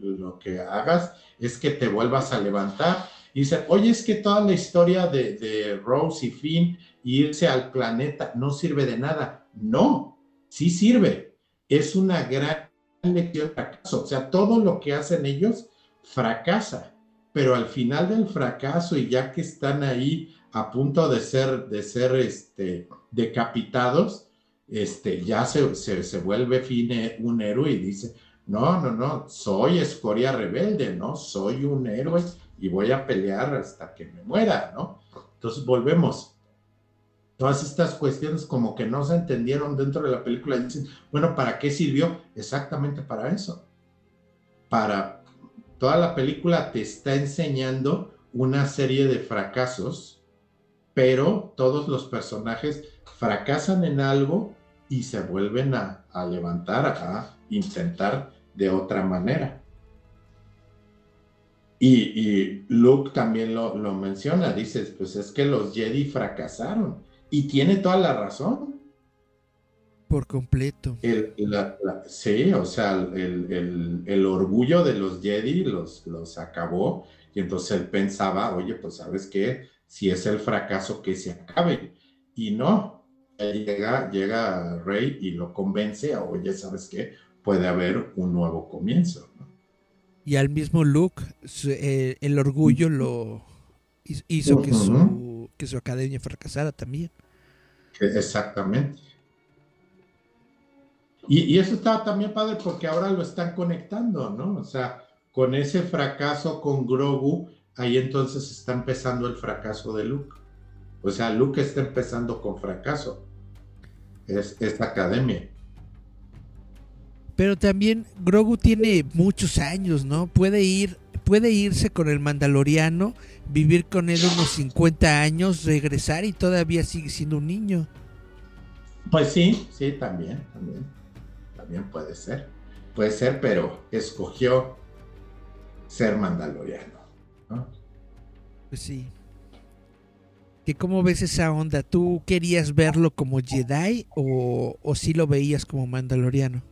lo que hagas es que te vuelvas a levantar. Y dice, oye, es que toda la historia de, de Rose y Finn irse al planeta no sirve de nada. No, sí sirve es una gran lección de fracaso. O sea, todo lo que hacen ellos fracasa, pero al final del fracaso y ya que están ahí a punto de ser, de ser este, decapitados, este, ya se, se, vuelve Fine un héroe y dice, no, no, no, soy escoria rebelde, ¿no? Soy un héroe y voy a pelear hasta que me muera, ¿no? Entonces volvemos todas estas cuestiones como que no se entendieron dentro de la película dicen, bueno, ¿para qué sirvió? Exactamente para eso. Para toda la película te está enseñando una serie de fracasos, pero todos los personajes fracasan en algo y se vuelven a, levantar, a intentar de otra manera. Y, Luke también lo, lo menciona, dices, pues es que los Jedi fracasaron y tiene toda la razón. Por completo. sí, o sea, el, orgullo de los Jedi los, los acabó y entonces él pensaba, oye, pues sabes qué, si es el fracaso que se acabe. Y no, llega, llega Rey y lo convence, oye, sabes qué, puede haber un nuevo comienzo. Y al mismo Luke, eh, el orgullo lo hizo que su que su academia fracasara también. Exactamente. Y, eso estaba también padre porque ahora lo están conectando, ¿no? O sea, con ese fracaso con Grogu, ahí entonces está empezando el fracaso de Luke. O sea, Luke está empezando con fracaso. Es esta academia. Pero también Grogu tiene muchos años, ¿no? Puede ir, puede irse con el Mandaloriano vivir con él unos 50 años, regresar y todavía sigue siendo un niño. Pues sí, sí, también, también, también puede ser. Puede ser, pero escogió ser mandaloriano. Pues sí. ¿Que ¿Cómo ves esa onda? ¿Tú querías verlo como Jedi o, o sí lo veías como mandaloriano?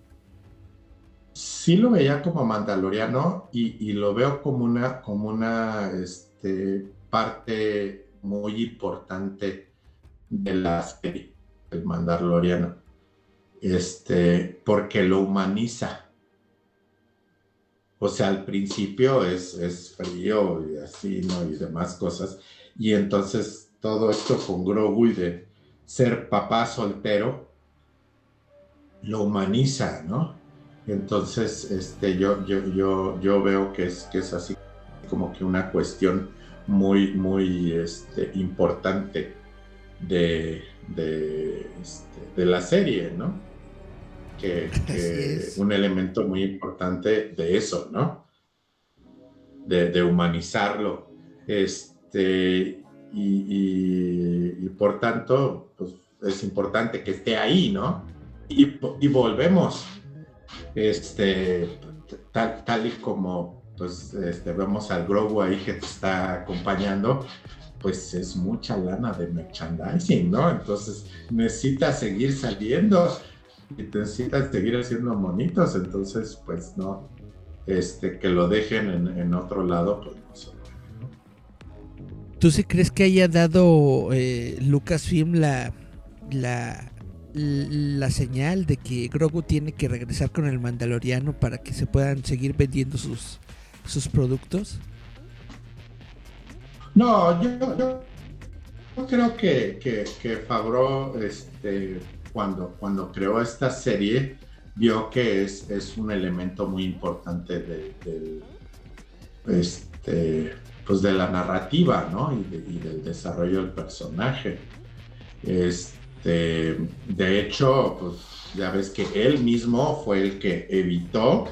Sí lo veía como mandaloriano y, y lo veo como una, como una, este, parte muy importante de la serie, el Mandaloriano, este, porque lo humaniza. O sea, al principio es, es frío y así, ¿no? Y demás cosas. Y entonces todo esto con Grogu y de ser papá soltero, lo humaniza, ¿no? Entonces, este, yo, yo, yo, yo veo que es, que es así como que una cuestión muy, muy este, importante de, de, este, la serie, ¿no? Que, un elemento muy importante de eso, ¿no? De, humanizarlo. Este, y, por tanto, pues, es importante que esté ahí, ¿no? Y, y volvemos, este, tal, tal y como pues este, vemos al Grogu ahí que te está acompañando, pues es mucha lana de merchandising, ¿no? Entonces necesita seguir saliendo y necesita seguir haciendo monitos, entonces pues no, este, que lo dejen en, otro lado, pues no sé. ¿Tú sí crees que haya dado eh, Lucasfilm la, la, la señal de que Grogu tiene que regresar con el Mandaloriano para que se puedan seguir vendiendo sus, sus productos? No, yo, creo que, que, este, cuando, creó esta serie, vio que es, un elemento muy importante de, este, pues la narrativa. Y, del desarrollo del personaje. Este, de hecho, pues ya ves que él mismo fue el que evitó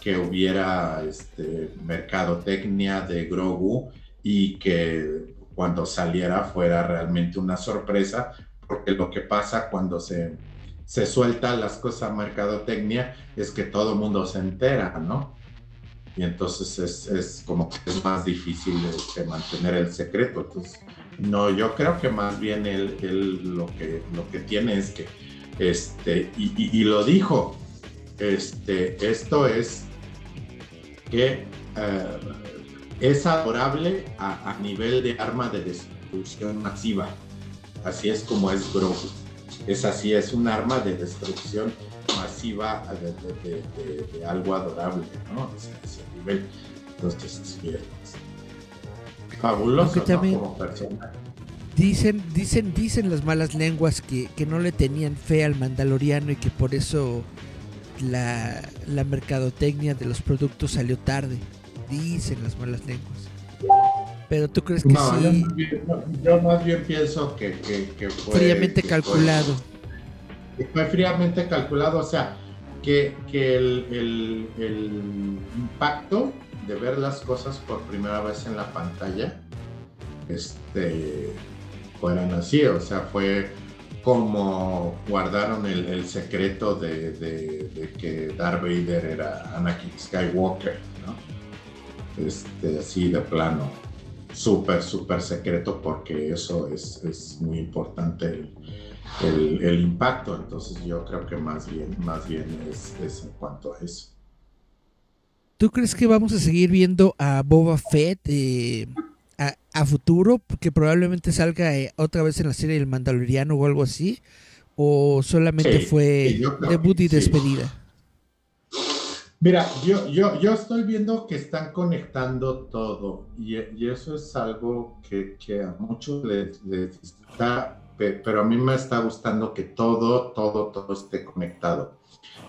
que hubiera este, mercadotecnia de Grogu y que cuando saliera fuera realmente una sorpresa, porque lo que pasa cuando se, se suelta las cosas a mercadotecnia es que todo el mundo se entera, ¿no? Y entonces es, es como que es más difícil este, mantener el secreto. Entonces, no, yo creo que más bien él, él lo, que, lo que tiene es que, este, y, lo dijo, este, esto es que eh, es adorable a, nivel de arma de destrucción masiva. Así es como es Grogu. Es así, es un arma de destrucción masiva de, algo adorable, ¿no? Ese, nivel. Entonces, es fabuloso como persona. Dicen, dicen, dicen las malas lenguas que, que, no le tenían fe al mandaloriano y que por eso la, la mercadotecnia de los productos salió tarde dicen las malas lenguas. Pero tú crees que sí. Yo, más bien pienso que, fue. Fríamente calculado. Fue, fríamente calculado, o sea, que, el, impacto de ver las cosas por primera vez en la pantalla este, fueran así, o sea, fue como guardaron el, secreto de, de, que Darth Vader era Anakin Skywalker, ¿no? este, así de plano, súper, súper secreto, porque eso es, es muy importante el, el, impacto. Entonces yo creo que más bien, más bien es, es, en cuanto a eso. ¿Tú crees que vamos a seguir viendo a Boba Fett eh, a, a, futuro? Que probablemente salga eh, otra vez en la serie del Mandaloriano o algo así. ¿O solamente fue debut y despedida? Mira, yo, yo, yo estoy viendo que están conectando todo y, eso es algo que, a muchos les, está, pero a mí me está gustando que todo, todo, todo esté conectado.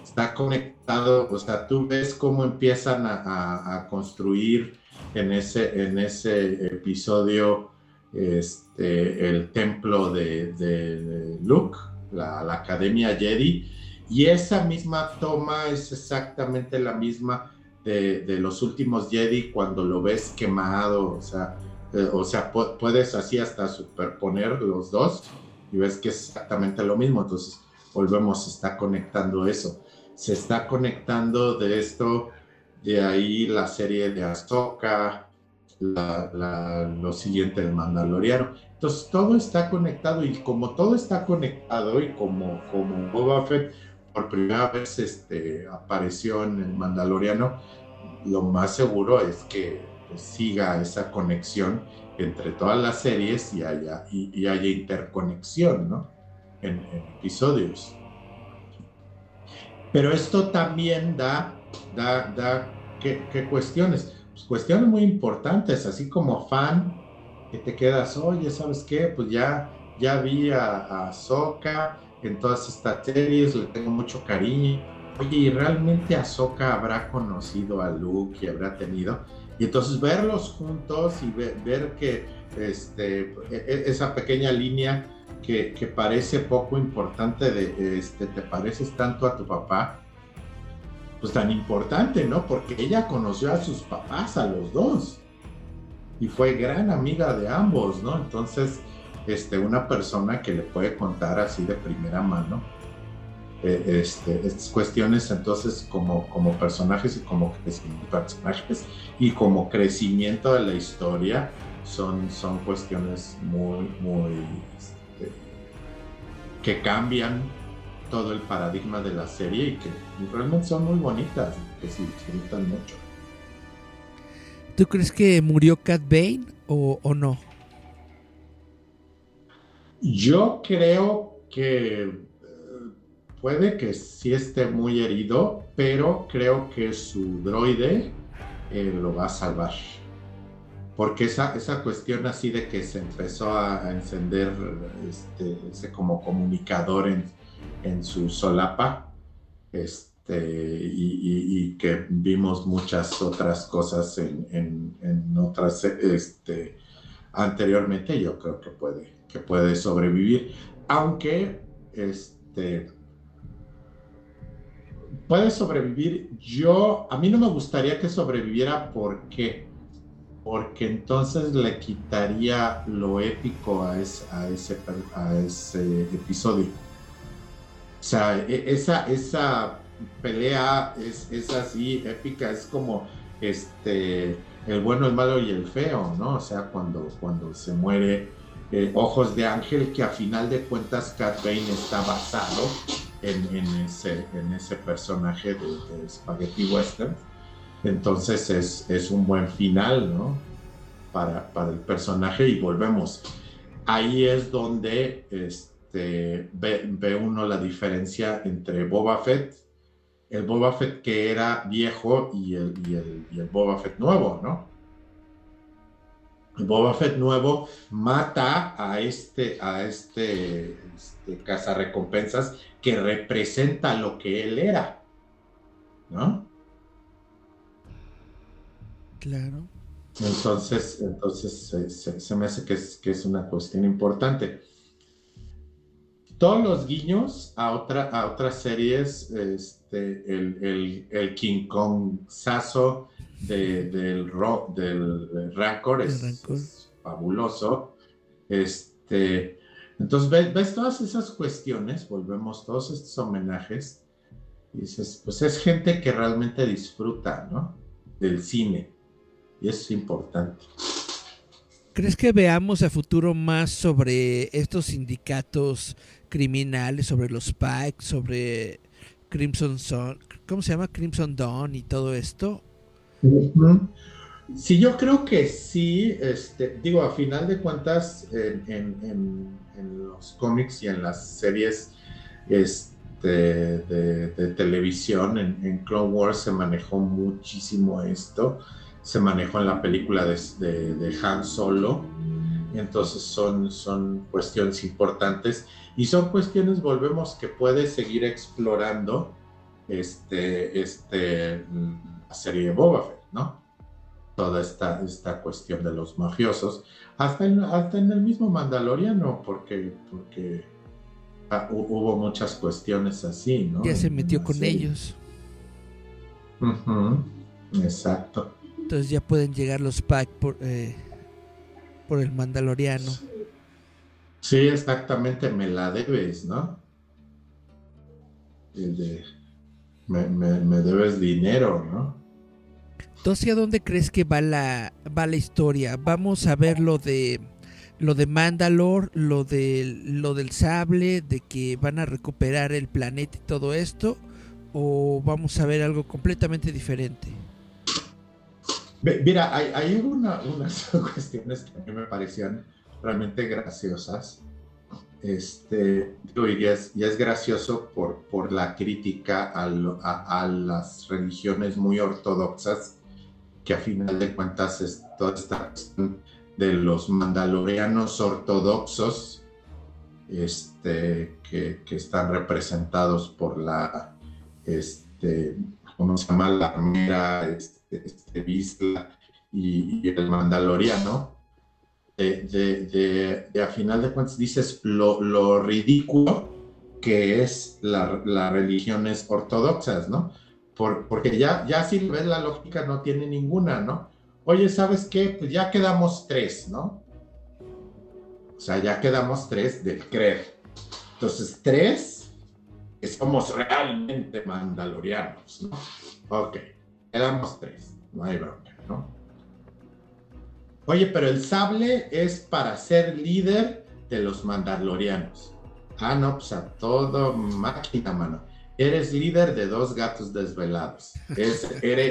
Está conectado, o sea, tú ves cómo empiezan a, construir en ese, en ese episodio este, el templo de, Luke, la, la Academia Jedi y esa misma toma es exactamente la misma de, los últimos Jedi cuando lo ves quemado, o sea, eh, o sea, puedes así hasta superponer los dos y ves que es exactamente lo mismo. Entonces, volvemos, se está conectando eso. Se está conectando de esto, de ahí la serie de Ahsoka, lo siguiente del Mandaloriano. Entonces, todo está conectado y como todo está conectado y como, como Boba Fett por primera vez este, apareció en el Mandaloriano, lo más seguro es que pues, siga esa conexión entre todas las series y haya, interconexión ¿no? en, episodios. Pero esto también da, da, da ¿qué, cuestiones? Pues cuestiones muy importantes, así como fan, que te quedas, oye, ¿sabes qué? Pues ya, ya vi a, a Soka, en todas estas series, le tengo mucho cariño. Oye, ¿y realmente Ahsoka habrá conocido a Luke y habrá tenido? Y entonces verlos juntos y ver, que este, e, e, esa pequeña línea que, que, parece poco importante de este, te pareces tanto a tu papá, pues tan importante, ¿no? Porque ella conoció a sus papás, a los dos, y fue gran amiga de ambos, ¿no? Entonces, este, una persona que le puede contar así de primera mano eh, este, estas cuestiones entonces como, como personajes y como personajes y como crecimiento de la historia son, son cuestiones muy, muy este, que cambian todo el paradigma de la serie y que realmente son muy bonitas, que se disfrutan mucho. ¿Tú crees que murió Cat Bane o, o no? Yo creo que eh, puede que sí esté muy herido, pero creo que su droide eh, lo va a salvar. Porque esa, esa cuestión así de que se empezó a, encender este, ese como comunicador en, en, su solapa, este, y, que vimos muchas otras cosas en, en, otras, este, anteriormente, yo creo que puede, que puede sobrevivir, aunque, este, puede sobrevivir. Yo, a mí no me gustaría que sobreviviera porque, porque entonces le quitaría lo épico a, ese, a ese episodio. O sea, e, esa, esa pelea es, es así épica, es como este el bueno, el malo y el feo, ¿no? O sea, cuando, cuando se muere eh, Ojos de Ángel, que a final de cuentas Cat Bane está basado en, ese, personaje de, Spaghetti Western. Entonces es, un buen final, ¿no? Para, el personaje y volvemos. Ahí es donde este, ve, ve uno la diferencia entre Boba Fett el Boba Fett que era viejo y el, y el, Boba Fett nuevo, ¿no? El Boba Fett nuevo mata a este, a este, este cazarrecompensas que representa lo que él era, ¿no? Claro. Entonces, entonces se, me hace que es, que es una cuestión importante todos los guiños a, otra, a otras series, este, el, el, King Kong Sasso del, del Rancor es, fabuloso. Este, entonces ves, todas esas cuestiones, volvemos todos estos homenajes, y dices, pues es gente que realmente disfruta, ¿no? Del cine. Y eso es importante. ¿Crees que veamos a futuro más sobre estos sindicatos criminales, sobre los Pikes, sobre Crimson Son, ¿cómo se llama? Crimson Dawn y todo esto. Sí, yo creo que sí, este, digo, a final de cuentas, en, los cómics y en las series este, de, televisión, en, Clone Wars se manejó muchísimo esto, se manejó en la película de, de Han Solo, entonces son, son cuestiones importantes. Y son cuestiones, volvemos, que puede seguir explorando este, este, serie de Boba Fett, ¿no? Toda esta, esta cuestión de los mafiosos, hasta en, hasta en el mismo Mandaloriano, porque, porque ah, hubo muchas cuestiones así, ¿no? Ya se metió con ellos. Exacto. Entonces ya pueden llegar los packs por, eh, por el Mandaloriano. Sí, exactamente, me la debes, ¿no? Me, debes dinero, ¿no? Entonces, ¿a dónde crees que va la, va la historia? ¿Vamos a ver lo de lo de Mandalore, lo de lo del sable, de que van a recuperar el planeta y todo esto? ¿O vamos a ver algo completamente diferente? Mira, hay, hay una, unas cuestiones que a mí me parecían realmente graciosas. Este, y, es, es gracioso por, por la crítica a, las religiones muy ortodoxas, que a final de cuentas es toda esta de los mandalorianos ortodoxos, este, que, que, están representados por la, este, ¿cómo se llama? La armera, este, este y, y el mandaloriano de, a final de cuentas dices lo, ridículo que es la, las religiones ortodoxas, ¿no? Por, porque ya, ya si ves la lógica no tiene ninguna, ¿no? Oye, ¿sabes qué? Pues ya quedamos tres, ¿no? O sea, ya quedamos tres del creer. Entonces, tres que somos realmente mandalorianos, ¿no? Ok, quedamos tres, no hay bronca, ¿no? Oye, pero el sable es para ser líder de los mandalorianos. Ah, no, pues a todo máquina, mano. Eres líder de dos gatos desvelados. eres,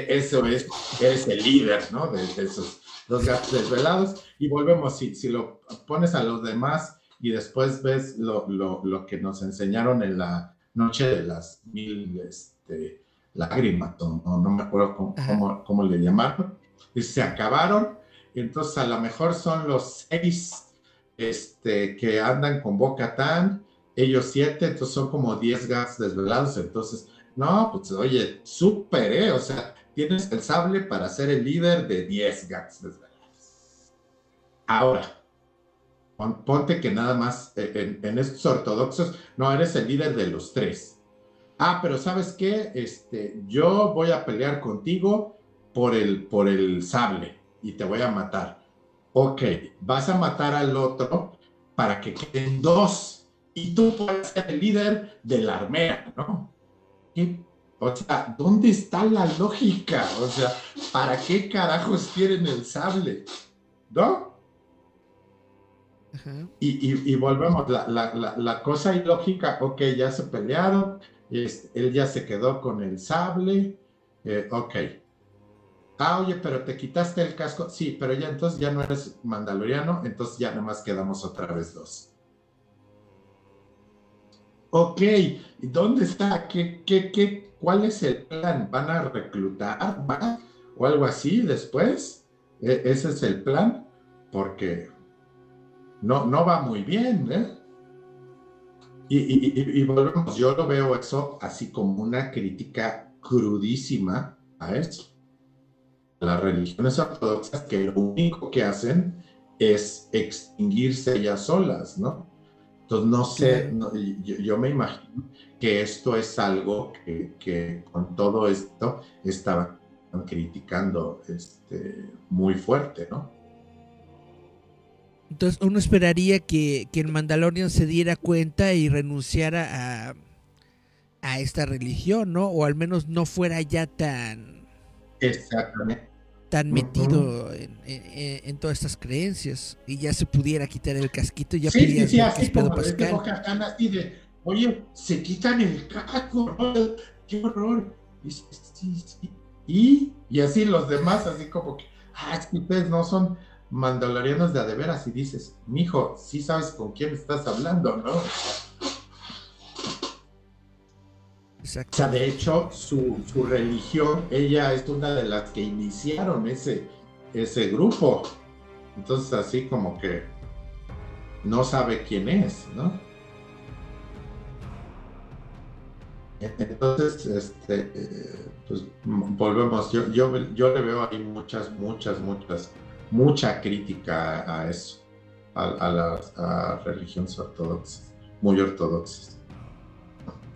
eso es, eres el líder, ¿no? De, esos dos gatos desvelados. Y volvemos, si, si lo pones a los demás y después ves lo, que nos enseñaron en la noche de las mil este, lágrimas, no, no me acuerdo cómo, cómo le llamaron, y se acabaron entonces a lo mejor son los seis este, que andan con Boca Tan, ellos siete, entonces son como 10 gas desvelados, entonces, no, pues oye, súper, ¿eh? O sea, tienes el sable para ser el líder de 10 gags desvelados. Ahora, ponte que nada más eh, en, estos ortodoxos, no, eres el líder de los tres. Ah, pero ¿sabes qué? Este, yo voy a pelear contigo por el, por el sable y te voy a matar. Ok, vas a matar al otro para que queden dos y tú puedes ser el líder de la armera, ¿no? O sea, ¿dónde está la lógica? O sea, ¿para qué carajos quieren el sable? ¿No? y, y, volvemos, la, la, la, cosa ilógica, ok, ya se pelearon, este, él ya se quedó con el sable, eh, ok. Ah, oye, pero te quitaste el casco, sí, pero ya entonces ya no eres mandaloriano, entonces ya nomás quedamos otra vez dos. Ok, ¿dónde está? ¿Qué, qué, qué, ¿Cuál es el plan? ¿Van a reclutar más o algo así después? ¿E ¿Ese es el plan? Porque no, no va muy bien, ¿eh? Y, y, volvemos, yo lo veo eso así como una crítica crudísima a eso. Las religiones ortodoxas que lo único que hacen es extinguirse ellas solas, ¿no? Entonces, no sé, yo, me imagino que esto es algo que, con todo esto estaban criticando este, muy fuerte, ¿no? Entonces uno esperaría que, que, el Mandalorian se diera cuenta y renunciara a, a esta religión, ¿no? O al menos no fuera ya tan... Exactamente tan metido en, todas estas creencias y ya se pudiera quitar el casquito ya sí, sí, sí, así como Pascal. así de, oye, se quitan el casco, qué horror. Y, y, así los demás, así como que, ah, es que ustedes no son mandalorianos de adeveras y dices, mijo, sí sabes con quién estás hablando, ¿no? O sea, de hecho, su, religión, ella es una de las que iniciaron ese, ese grupo. Entonces, así como que no sabe quién es, ¿no? Entonces, este, pues volvemos, yo, yo, yo, le veo ahí muchas, muchas, muchas, mucha crítica a eso, a, a las a religiones ortodoxas, muy ortodoxas.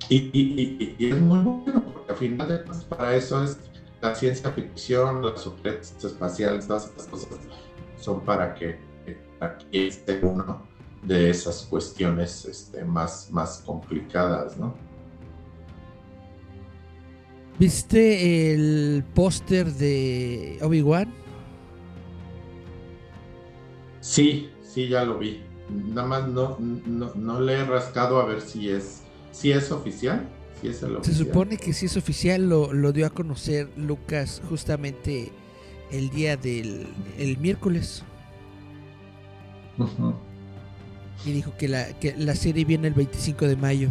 Y, es muy bueno, porque al final de cuentas para eso es la ciencia ficción, los sujetos espaciales, todas estas cosas son para que aquí esté uno de esas cuestiones este, más, más complicadas, ¿no? ¿Viste el póster de Obi-Wan? Sí, sí, ya lo vi. Nada más no, no, no le he rascado a ver si es ¿Si es oficial? es el Se supone que si es oficial, lo, dio a conocer Lucas justamente el día del el miércoles. Y dijo que la, que la serie viene el 25 de mayo.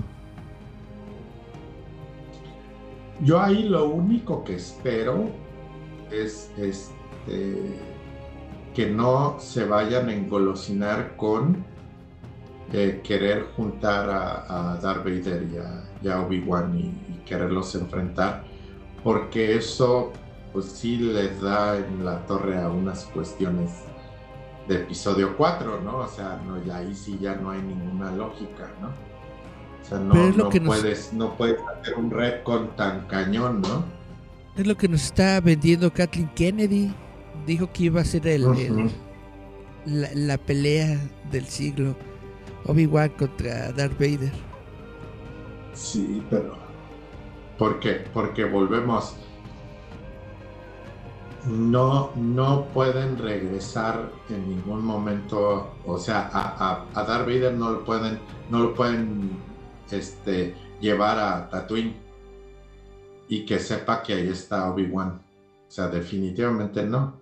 Yo ahí lo único que espero es este, que no se vayan a engolosinar con querer juntar a, Darth Vader y a, Obi-Wan y, quererlos enfrentar, porque eso pues sí les da en la torre a unas cuestiones de episodio 4, ¿no? O sea, no, ya ahí sí ya no hay ninguna lógica, ¿no? O sea, no, puedes, no puedes hacer un red con tan cañón, ¿no? Es lo que nos está vendiendo Kathleen Kennedy. Dijo que iba a ser el, la pelea del siglo. Obi-Wan contra Darth Vader. Sí, pero. ¿Por qué? Porque volvemos. No, no pueden regresar en ningún momento. O sea, a, Darth Vader no lo pueden, no lo pueden este, llevar a Tatooine y que sepa que ahí está Obi-Wan. O sea, definitivamente no.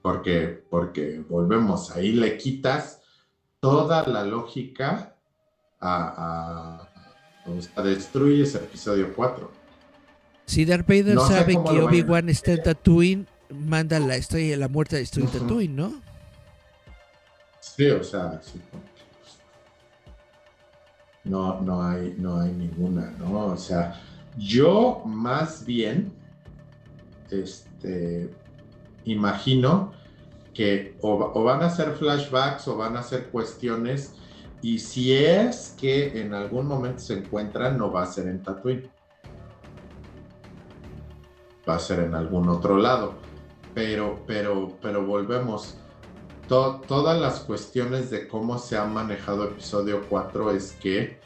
Porque, porque volvemos, ahí le quitas toda la lógica a, a, destruye ese episodio 4. Si Darth Vader sabe que Obi-Wan está en Tatooine, manda la estrella de la muerte a destruir Tatooine, ¿no? Sí, o sea, sí. no, no hay, no hay ninguna, ¿no? O sea, yo más bien, este, imagino que o, van a ser flashbacks o van a ser cuestiones y si es que en algún momento se encuentran, no va a ser en Tatooine. Va a ser en algún otro lado. Pero, pero, pero volvemos todas las cuestiones de cómo se ha manejado episodio 4 es que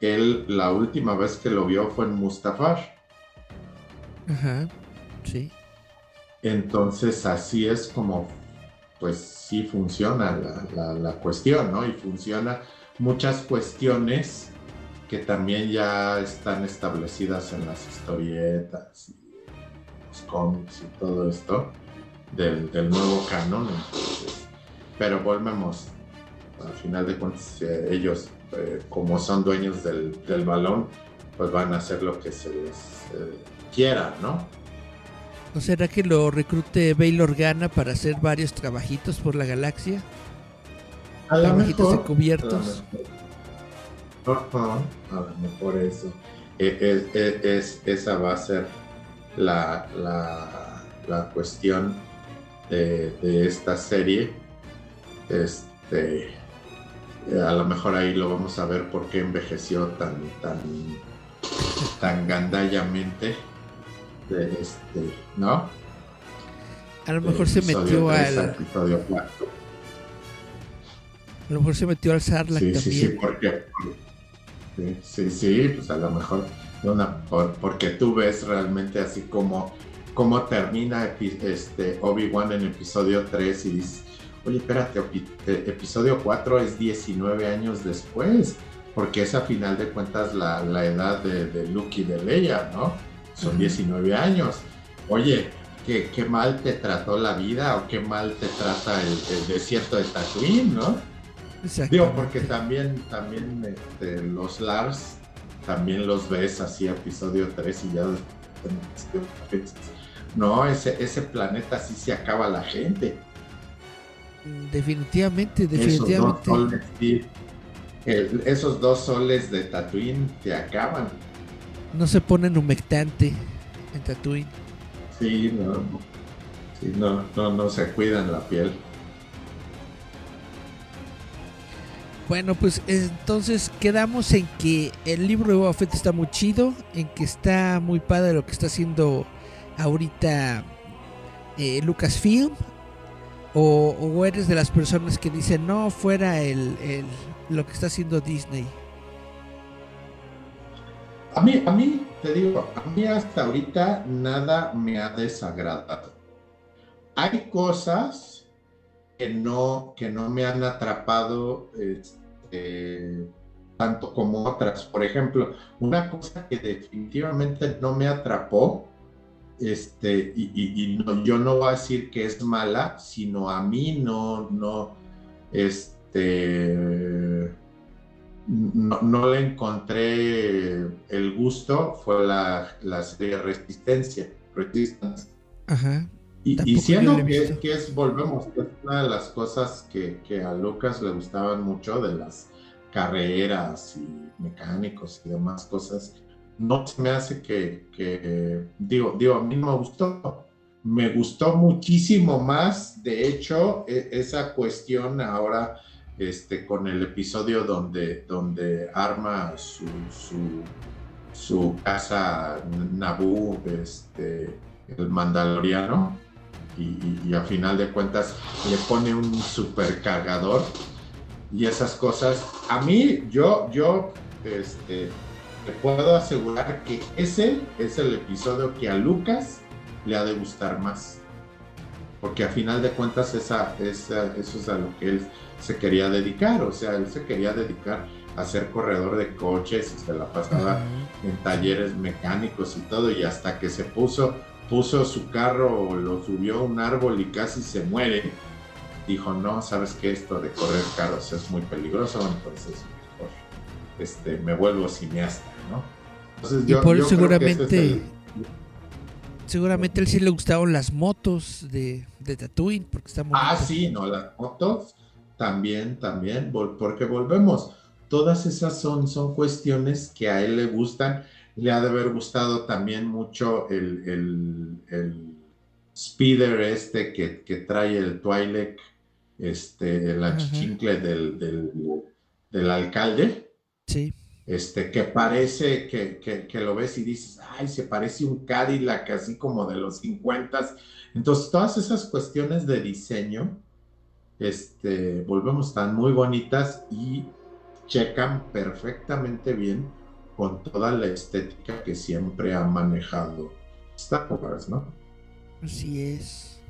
él la última vez que lo vio fue en Mustafar. Ajá, sí. Entonces así es como, pues sí funciona la, cuestión, ¿no? Y funciona muchas cuestiones que también ya están establecidas en las historietas y los cómics y todo esto del, del nuevo canon. Entonces, pero volvemos, al final de cuentas, ellos, eh, como son dueños del, balón, pues van a hacer lo que se les eh, quiera, ¿no? ¿O será que lo recrute Bail Organa para hacer varios trabajitos por la galaxia? A lo mejor, encubiertos. A lo mejor, eso. E, e, e, es, esa va a ser la, la, cuestión de, de esta serie este, a lo mejor ahí lo vamos a ver por qué envejeció tan, tan, tan gandallamente. Este, ¿No? A lo mejor se metió al. A lo mejor se metió al Sarlacc sí, también. Sí, sí, porque. Sí, sí, pues a lo mejor. Una, porque tú ves realmente así como cómo termina este Obi-Wan en episodio 3 y dices, oye, espérate, eh, episodio 4 es 19 años después, porque es a final de cuentas la, edad de, Luke y de Leia, ¿no? Son 19 años. Oye, ¿qué, qué, mal te trató la vida o qué mal te trata el, desierto de Tatooine, ¿no? Digo, porque también, también este, los Lars, también los ves así, episodio 3 y ya... No, ese, ese planeta sí se acaba la gente. Definitivamente, definitivamente. Esos dos soles, de Tatooine te acaban. No se ponen humectante en Tatooine. Sí, no. Sí, no, no, no se cuidan la piel. Bueno, pues entonces quedamos en que el libro de Boba Fett está muy chido, en que está muy padre lo que está haciendo ahorita eh, Lucasfilm. O, eres de las personas que dicen, no, fuera el, lo que está haciendo Disney? A mí, a mí, te digo, a mí hasta ahorita nada me ha desagradado. Hay cosas que no, que no me han atrapado este, tanto como otras. Por ejemplo, una cosa que definitivamente no me atrapó este, y, yo no voy a decir que es mala, sino a mí no, no, este, no, le encontré el gusto, fue la, la serie Resistencia, Resistance. Y, siendo que, es, volvemos, es una de las cosas que, que a Lucas le gustaban mucho de las carreras y mecánicos y demás cosas no se me hace que, digo, digo, a mí no me gustó. Me gustó muchísimo más, de hecho, e, esa cuestión ahora este, con el episodio donde, donde arma su, su, casa Naboo, este, el mandaloriano, y, a final de cuentas le pone un supercargador y esas cosas. A mí, yo, yo, este, te puedo asegurar que ese es el episodio que a Lucas le ha de gustar más. Porque a final de cuentas esa, eso es a lo que él se quería dedicar. O sea, él se quería dedicar a ser corredor de coches y se la pasaba en talleres mecánicos y todo. Y hasta que se puso, puso su carro, lo subió a un árbol y casi se muere. Dijo, no, sabes que esto de correr carros es muy peligroso, entonces mejor este, me vuelvo cineasta y por eso seguramente, seguramente él sí le gustaron las motos de, de Tatooine, porque está Ah, sí, no, las motos también, también, porque volvemos. todas esas son, son cuestiones que a él le gustan. Le ha de haber gustado también mucho el, el, speeder este que, trae el Twi'lek, este, el achichincle del, del, del, alcalde. Sí. Este, que parece que, que, lo ves y dices, ay, se parece un Cadillac así como de los 50. Entonces, todas esas cuestiones de diseño, este, volvemos, están muy bonitas y checan perfectamente bien con toda la estética que siempre ha manejado Star Wars, ¿no? Así es.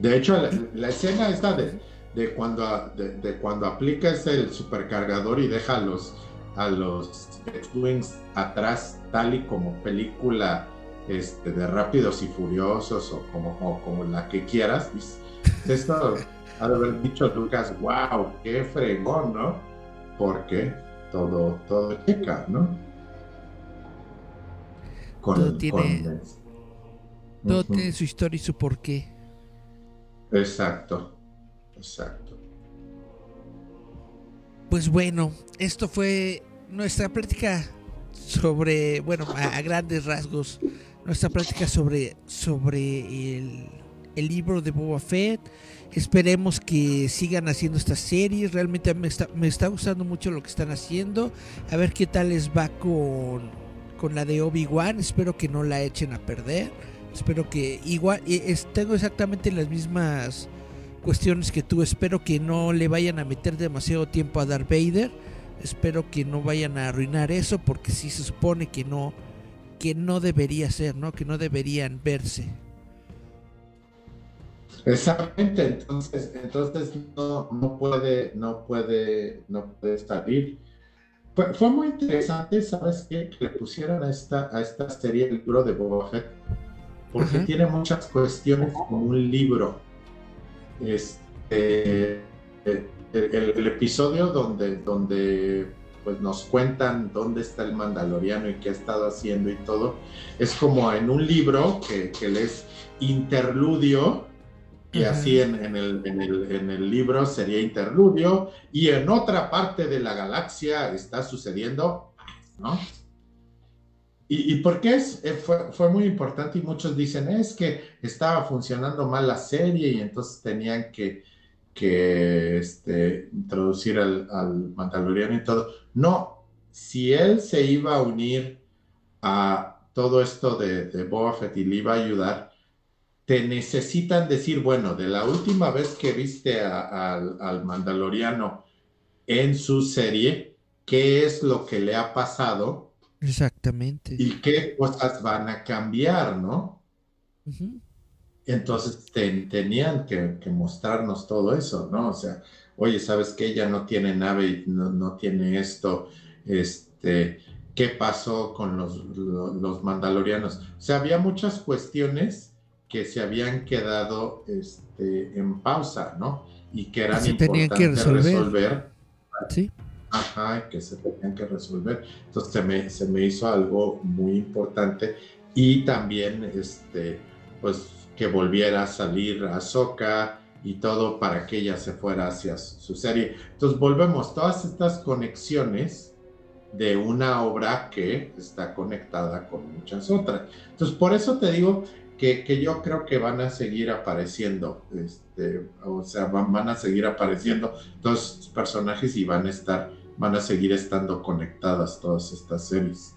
De hecho, la, escena esta de, de cuando, de, cuando aplicas el supercargador y deja a los, a los X-Wings atrás, tal y como película este, de Rápidos y Furiosos o como, como la que quieras, esto ha de haber dicho Lucas, wow, qué fregón, ¿no? Porque todo, todo checa, ¿no? todo tiene, todo tiene su historia y su porqué. Exacto, exacto. Pues bueno, esto fue nuestra práctica sobre, bueno, a, grandes rasgos, nuestra práctica sobre, sobre el, el libro de Boba Fett Esperemos que sigan haciendo estas series. Realmente me está, me está gustando mucho lo que están haciendo. A ver qué tal les va con, con la de Obi-Wan. Espero que no la echen a perder. Espero que igual tengo exactamente las mismas cuestiones que tú. Espero que no le vayan a meter demasiado tiempo a Darth Vader. Espero que no vayan a arruinar eso porque si se supone que no que no debería ser, ¿no? Que no deberían verse. Exactamente, entonces, entonces no, no puede, no puede, no puede salir. Fue, fue muy interesante, ¿sabes qué? Que le pusieran a esta, a esta serie el libro de Boba Fett, porque tiene muchas cuestiones como un libro. Este, el, el, episodio donde, donde pues nos cuentan dónde está el mandaloriano y qué ha estado haciendo y todo, es como en un libro que, que les interludio y así en, el, en, el, en, el, libro sería interludio, y en otra parte de la galaxia está sucediendo, ¿no? ¿Y, y por qué es, eh, fue, fue, muy importante? Y muchos dicen, es que estaba funcionando mal la serie y entonces tenían que, que este, introducir al, al Mandaloriano y todo. No, si él se iba a unir a todo esto de, de Boba Fett y le iba a ayudar, te necesitan decir, bueno, de la última vez que viste al Mandaloriano en su serie, ¿qué es lo que le ha pasado? Exactamente. Y qué cosas van a cambiar, ¿no? Entonces tenían que, mostrarnos todo eso, ¿no? O sea, oye, ¿sabes que Ella no tiene nave y no, tiene esto, este, ¿qué pasó con los, los mandalorianos? O sea, había muchas cuestiones que se habían quedado este, en pausa, ¿no? Y que eran se importantes que resolver. Sí. Ajá, que se tenían que resolver. Entonces se me, se me hizo algo muy importante y también, este, pues, que volviera a salir a Soca y todo para que ella se fuera hacia su serie. Entonces volvemos, todas estas conexiones de una obra que está conectada con muchas otras. Entonces, por eso te digo que, yo creo que van a seguir apareciendo, este, o sea, van, van a seguir apareciendo todos estos personajes y van a estar, van a seguir estando conectadas todas estas series.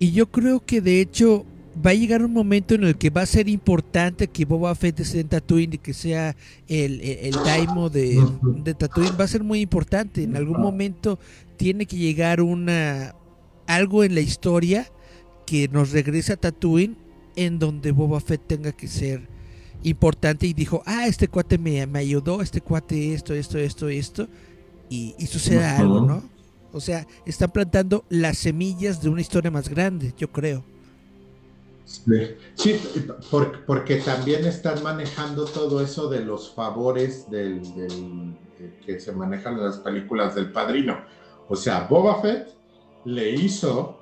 Y yo creo que de hecho va a llegar un momento en el que va a ser importante que Boba Fett esté en Tatooine y que sea el, el, Daimo de, de, Tatooine. Va a ser muy importante. En algún momento tiene que llegar una algo en la historia que nos regrese a Tatooine en donde Boba Fett tenga que ser importante y dijo, ah, este cuate me, ayudó, este cuate esto, esto, esto, esto, y, y suceda algo, ¿no? O sea, están plantando las semillas de una historia más grande, yo creo. Sí, porque, también están manejando todo eso de los favores del, que se manejan en las películas del padrino. O sea, Boba Fett le hizo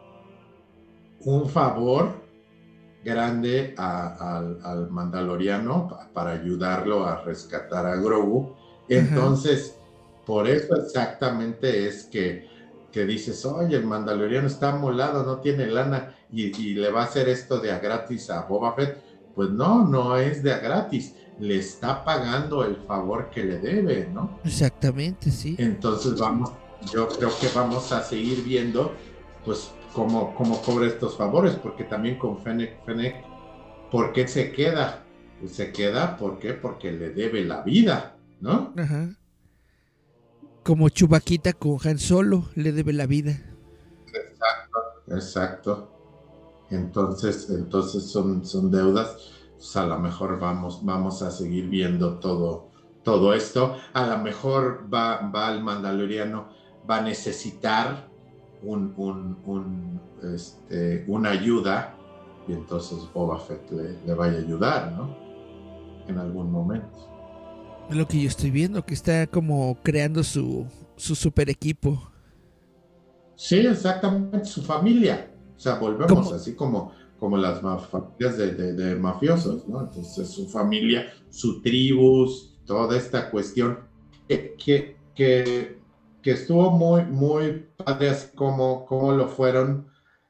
un favor grande al Mandaloriano para ayudarlo a rescatar a Grogu. Entonces, por eso exactamente es que, que dices, oye, el mandaloriano está molado, no tiene lana y, y, le va a hacer esto de a gratis a Boba Fett. Pues no, no es de a gratis, le está pagando el favor que le debe, ¿no? Exactamente, sí. Entonces vamos, yo creo que vamos a seguir viendo, pues, cómo, cómo cobra estos favores, porque también con Fennec, Fennec, ¿por qué se queda? Pues se queda, ¿por qué? Porque le debe la vida, ¿no? Ajá. Como Chubaquita con Han Solo, le debe la vida. Exacto, exacto. Entonces, entonces son, son deudas. Pues a lo mejor vamos, vamos a seguir viendo todo, todo esto. A lo mejor va, va el mandaloriano, va a necesitar un, un, un, este, una ayuda y entonces Boba Fett le, le vaya a ayudar, ¿no? En algún momento. Es lo que yo estoy viendo, que está como creando su, su super equipo. Sí, exactamente, su familia. O sea, volvemos así como, como las familias de, de, de, mafiosos, ¿no? Entonces, su familia, su tribu, toda esta cuestión que, que, que, que, estuvo muy, muy padre, así como, como lo fueron.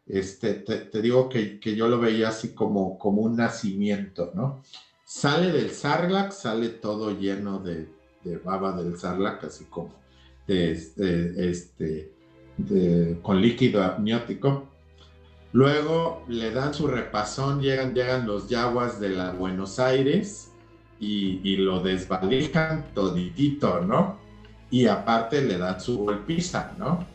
Este, te, digo que, que, yo lo veía así como, como un nacimiento, ¿no? Sale del Sarlacc, sale todo lleno de, de baba del Sarlacc, así como de, de este, con líquido amniótico. Luego le dan su repasón, llegan, llegan los yaguas de la Buenos Aires y, y, lo desvalijan toditito, ¿no? Y aparte le dan su golpiza, ¿no?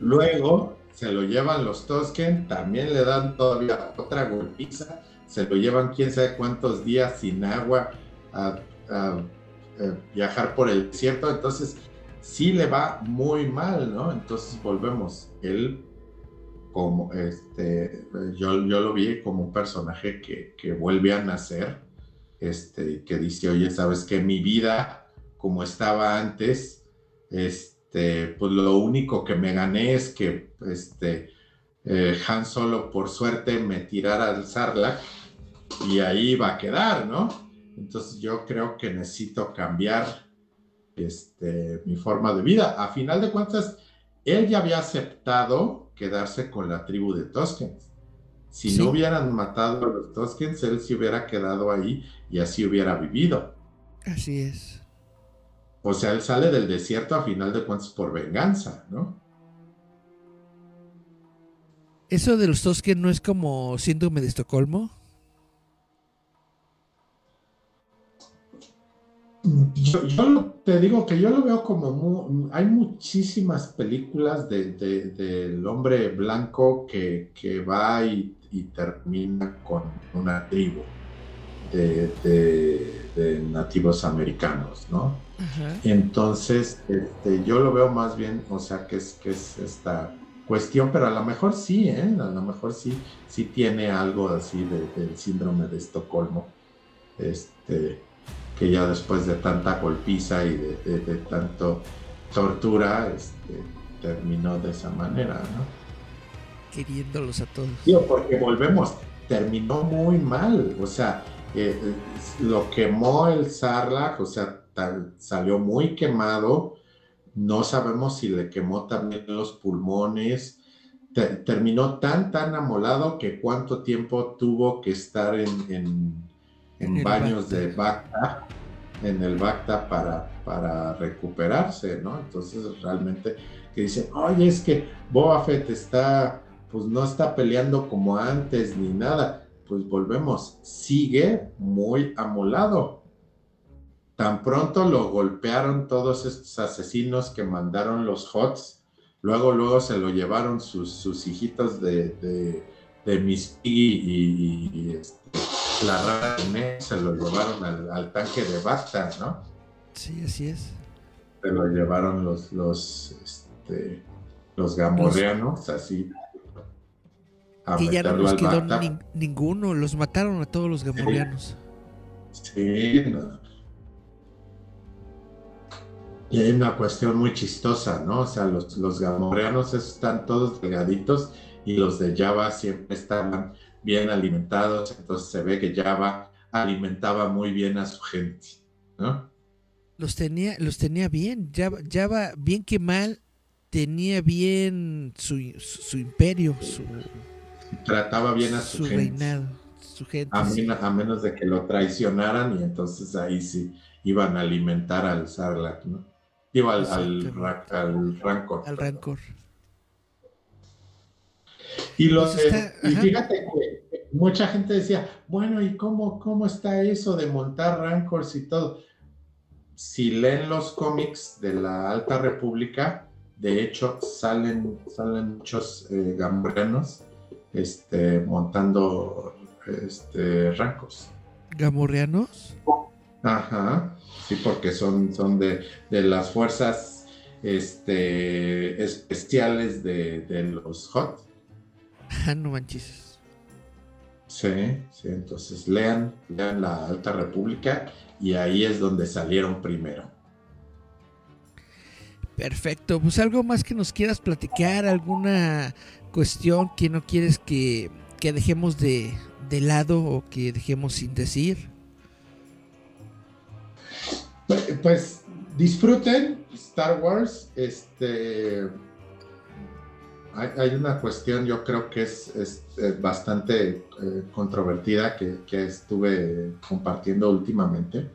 Luego se lo llevan los Tosken, también le dan todavía otra golpiza se lo llevan quién sabe cuántos días sin agua a, viajar por el desierto, entonces sí le va muy mal, ¿no? Entonces volvemos, él como este, yo, yo lo vi como un personaje que, que vuelve a nacer, este, que dice, oye, sabes que mi vida, como estaba antes, este, pues lo único que me gané es que este, eh, Han Solo por suerte me tirara al Sarlacc y ahí va a quedar, ¿no? Entonces yo creo que necesito cambiar este, mi forma de vida. A final de cuentas, él ya había aceptado quedarse con la tribu de Toskens. Si sí. no hubieran matado a los Toskens, él se hubiera quedado ahí y así hubiera vivido. Así es. O sea, él sale del desierto a final de cuentas por venganza, ¿no? ¿Eso de los Tosken no es como síndrome de Estocolmo? Yo, yo, te digo que yo lo veo como muy, hay muchísimas películas del de, de, hombre blanco que, que va y, y, termina con una tribu de nativos americanos, ¿no? Entonces, este, yo lo veo más bien, o sea, que es, que es esta cuestión, pero a lo mejor sí, ¿eh? A lo mejor sí, sí tiene algo así del síndrome de Estocolmo. Este, que ya después de tanta golpiza y de, de, de tanto tortura, este, terminó de esa manera, ¿no? Queriéndolos a todos. Tío, porque volvemos, terminó muy mal, o sea, eh, lo quemó el Sarlacc, o sea, tal, salió muy quemado, no sabemos si le quemó también los pulmones, Te, terminó tan, tan amolado que cuánto tiempo tuvo que estar en, en en baños de Bacta, en el Bacta para, para recuperarse, ¿no? Entonces realmente que dicen, oye, es que Boba Fett está, pues no está peleando como antes ni nada, pues volvemos, sigue muy amolado. Tan pronto lo golpearon todos estos asesinos que mandaron los HOTS, luego, luego se lo llevaron sus, sus hijitos de, de, de Miss Piggy y, y, y este, la rara se lo llevaron al, al, tanque de Bacta, ¿no? Sí, así es. Se lo llevaron los, los, este, los gamorreanos, los... así. A que ya no nos quedó ni, ninguno, los mataron a todos los gamorreanos. Sí, sí no. Y hay una cuestión muy chistosa, ¿no? O sea, los, los gamorreanos están todos delgaditos y los de Java siempre estaban bien alimentados, entonces se ve que Java alimentaba muy bien a su gente, ¿no? Los tenía, los tenía bien. Ya, ya va bien que mal, tenía bien su, su, imperio, su trataba bien a su, reinado, su gente. A, menos, de que lo traicionaran y entonces ahí sí iban a alimentar al Sarlacc, ¿no? Iba al, al, Rancor. Al Rancor. Y, los, pues y fíjate que mucha gente decía, bueno, ¿y cómo, cómo está eso de montar Rancors y todo? Si leen los cómics de la Alta República, de hecho salen, salen muchos eh, gambrianos este, montando este, Rancors. ¿Gamorreanos? Ajá, sí, porque son, son de, de las fuerzas este, especiales de, de los Hot. Ah, no manches. Sí, sí, entonces lean, lean la Alta República y ahí es donde salieron primero. Perfecto, pues algo más que nos quieras platicar, alguna cuestión que no quieres que, que dejemos de, de lado o que dejemos sin decir. Pues disfruten Star Wars, este hay, una cuestión, yo creo que es, bastante eh, controvertida que, estuve compartiendo últimamente.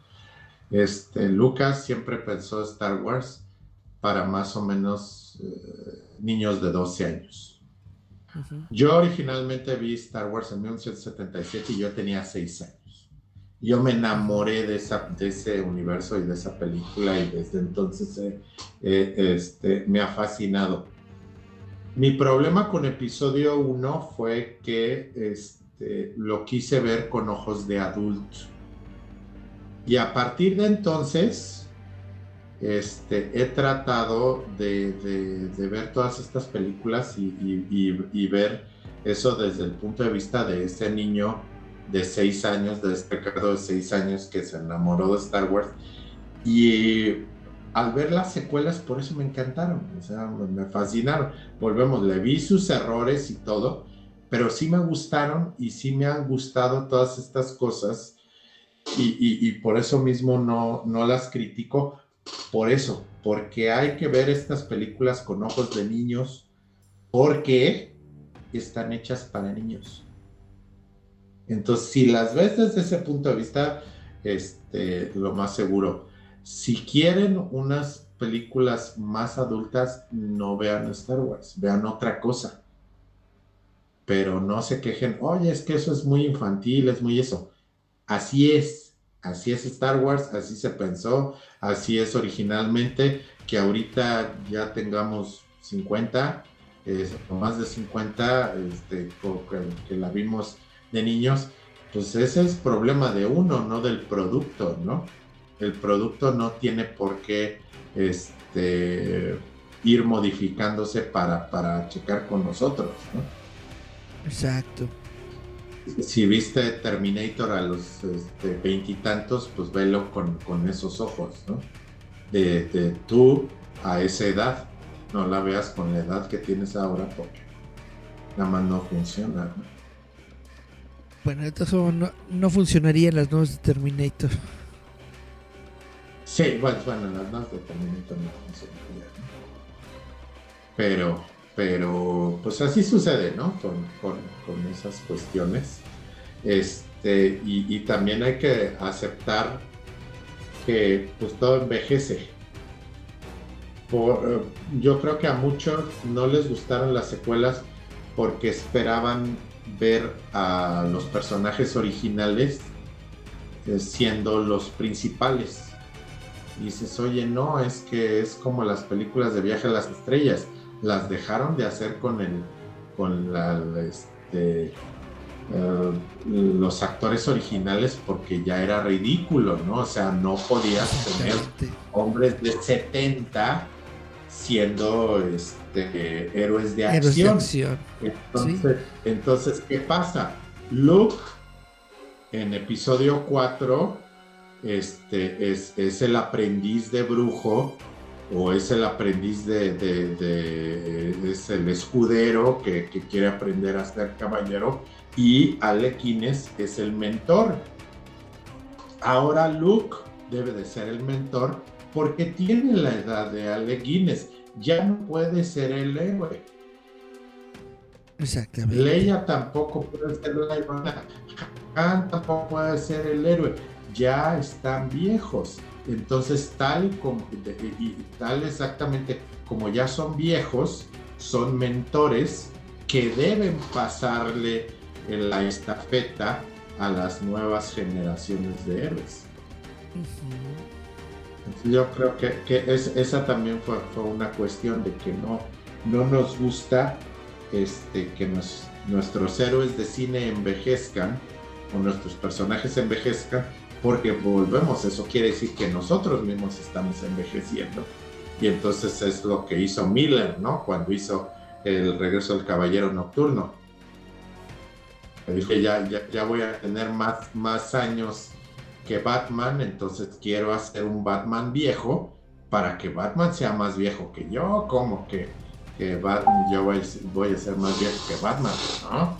Este, Lucas siempre pensó Star Wars para más o menos eh, niños de 12 años. Yo originalmente vi Star Wars en 1977 y yo tenía 6 años. Yo me enamoré de, ese universo y de esa película y desde entonces eh, este, me ha fascinado mi problema con episodio 1 fue que este, lo quise ver con ojos de adulto. Y a partir de entonces, este, he tratado de, ver todas estas películas y, ver eso desde el punto de vista de ese niño de 6 años, de este de 6 años que se enamoró de Star Wars. Y al ver las secuelas, por eso me encantaron, o sea, me fascinaron. Volvemos, le vi sus errores y todo, pero sí me gustaron y sí me han gustado todas estas cosas y, por eso mismo no, no las critico, por eso, porque hay que ver estas películas con ojos de niños, porque están hechas para niños. Entonces, si las ves desde ese punto de vista, este, lo más seguro si quieren unas películas más adultas, no vean Star Wars, vean otra cosa. Pero no se quejen, oye, es que eso es muy infantil, es muy eso. Así es, así es Star Wars, así se pensó, así es originalmente, que ahorita ya tengamos 50, o más de 50, este, que la vimos de niños, pues ese es problema de uno, no del producto, ¿no? el producto no tiene por qué este, ir modificándose para, para checar con nosotros. ¿no? Exacto. Si viste Terminator a los este, veintitantos, pues velo con, esos ojos, ¿no? De, tú a esa edad, no la veas con la edad que tienes ahora porque nada más no funciona. ¿no? Bueno, esto no, no funcionaría las nuevas de Terminator. Sí, bueno, bueno las más de Terminator no Pero, pero, pues así sucede, ¿no? Con, esas cuestiones. Este, y, también hay que aceptar que pues todo envejece. Por, yo creo que a muchos no les gustaron las secuelas porque esperaban ver a los personajes originales eh, siendo los principales. Y dices, oye, no, es que es como las películas de viaje a las estrellas, las dejaron de hacer con el, con la, este, eh, los actores originales porque ya era ridículo, ¿no? O sea, no podías tener hombres de 70 siendo este, héroes de acción. Entonces, entonces, ¿qué pasa? Luke en episodio 4 este, es, el aprendiz de brujo o es el aprendiz de, es el escudero que, quiere aprender a ser caballero y Alequines es el mentor. Ahora Luke debe de ser el mentor porque tiene la edad de Alec Guinness, ya no puede ser el héroe. Exactamente. Leia tampoco puede ser la héroe. Han tampoco puede ser el héroe. Ya están viejos. Entonces, tal, como, y tal exactamente como ya son viejos, son mentores que deben pasarle la estafeta a las nuevas generaciones de héroes. Yo creo que, esa también fue, una cuestión de que no, no nos gusta este, que nuestros héroes de cine envejezcan o nuestros personajes envejezcan, porque volvemos, eso quiere decir que nosotros mismos estamos envejeciendo. Y entonces es lo que hizo Miller, ¿no? Cuando hizo el regreso del Caballero Nocturno. Dije, ya, ya, ya voy a tener más, más años que Batman, entonces quiero hacer un Batman viejo para que Batman sea más viejo que yo, como que, que yo voy, voy, a ser más viejo que Batman, ¿no?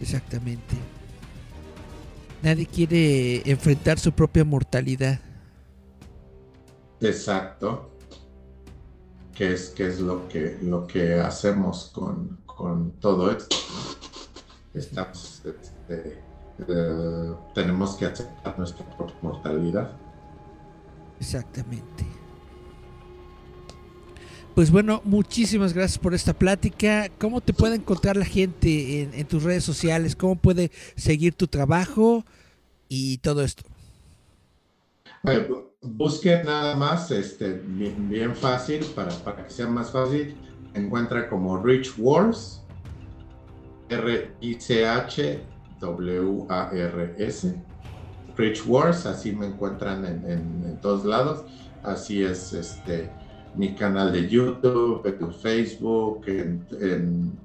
Exactamente. Nadie quiere enfrentar su propia mortalidad. Exacto. Que es, que es lo, que, lo que hacemos con, con todo esto. Estamos este, eh, tenemos que aceptar nuestra mortalidad. Exactamente. Pues bueno, muchísimas gracias por esta plática. ¿Cómo te puede encontrar la gente en, tus redes sociales? ¿Cómo puede seguir tu trabajo y todo esto? Eh, busque nada más, este, bien, fácil, para, para, que sea más fácil. Encuentra como Rich Wars, R-I-C-H W-A-R-S. Rich Wars, así me encuentran en, todos lados. Así es este mi canal de YouTube, en Facebook, en,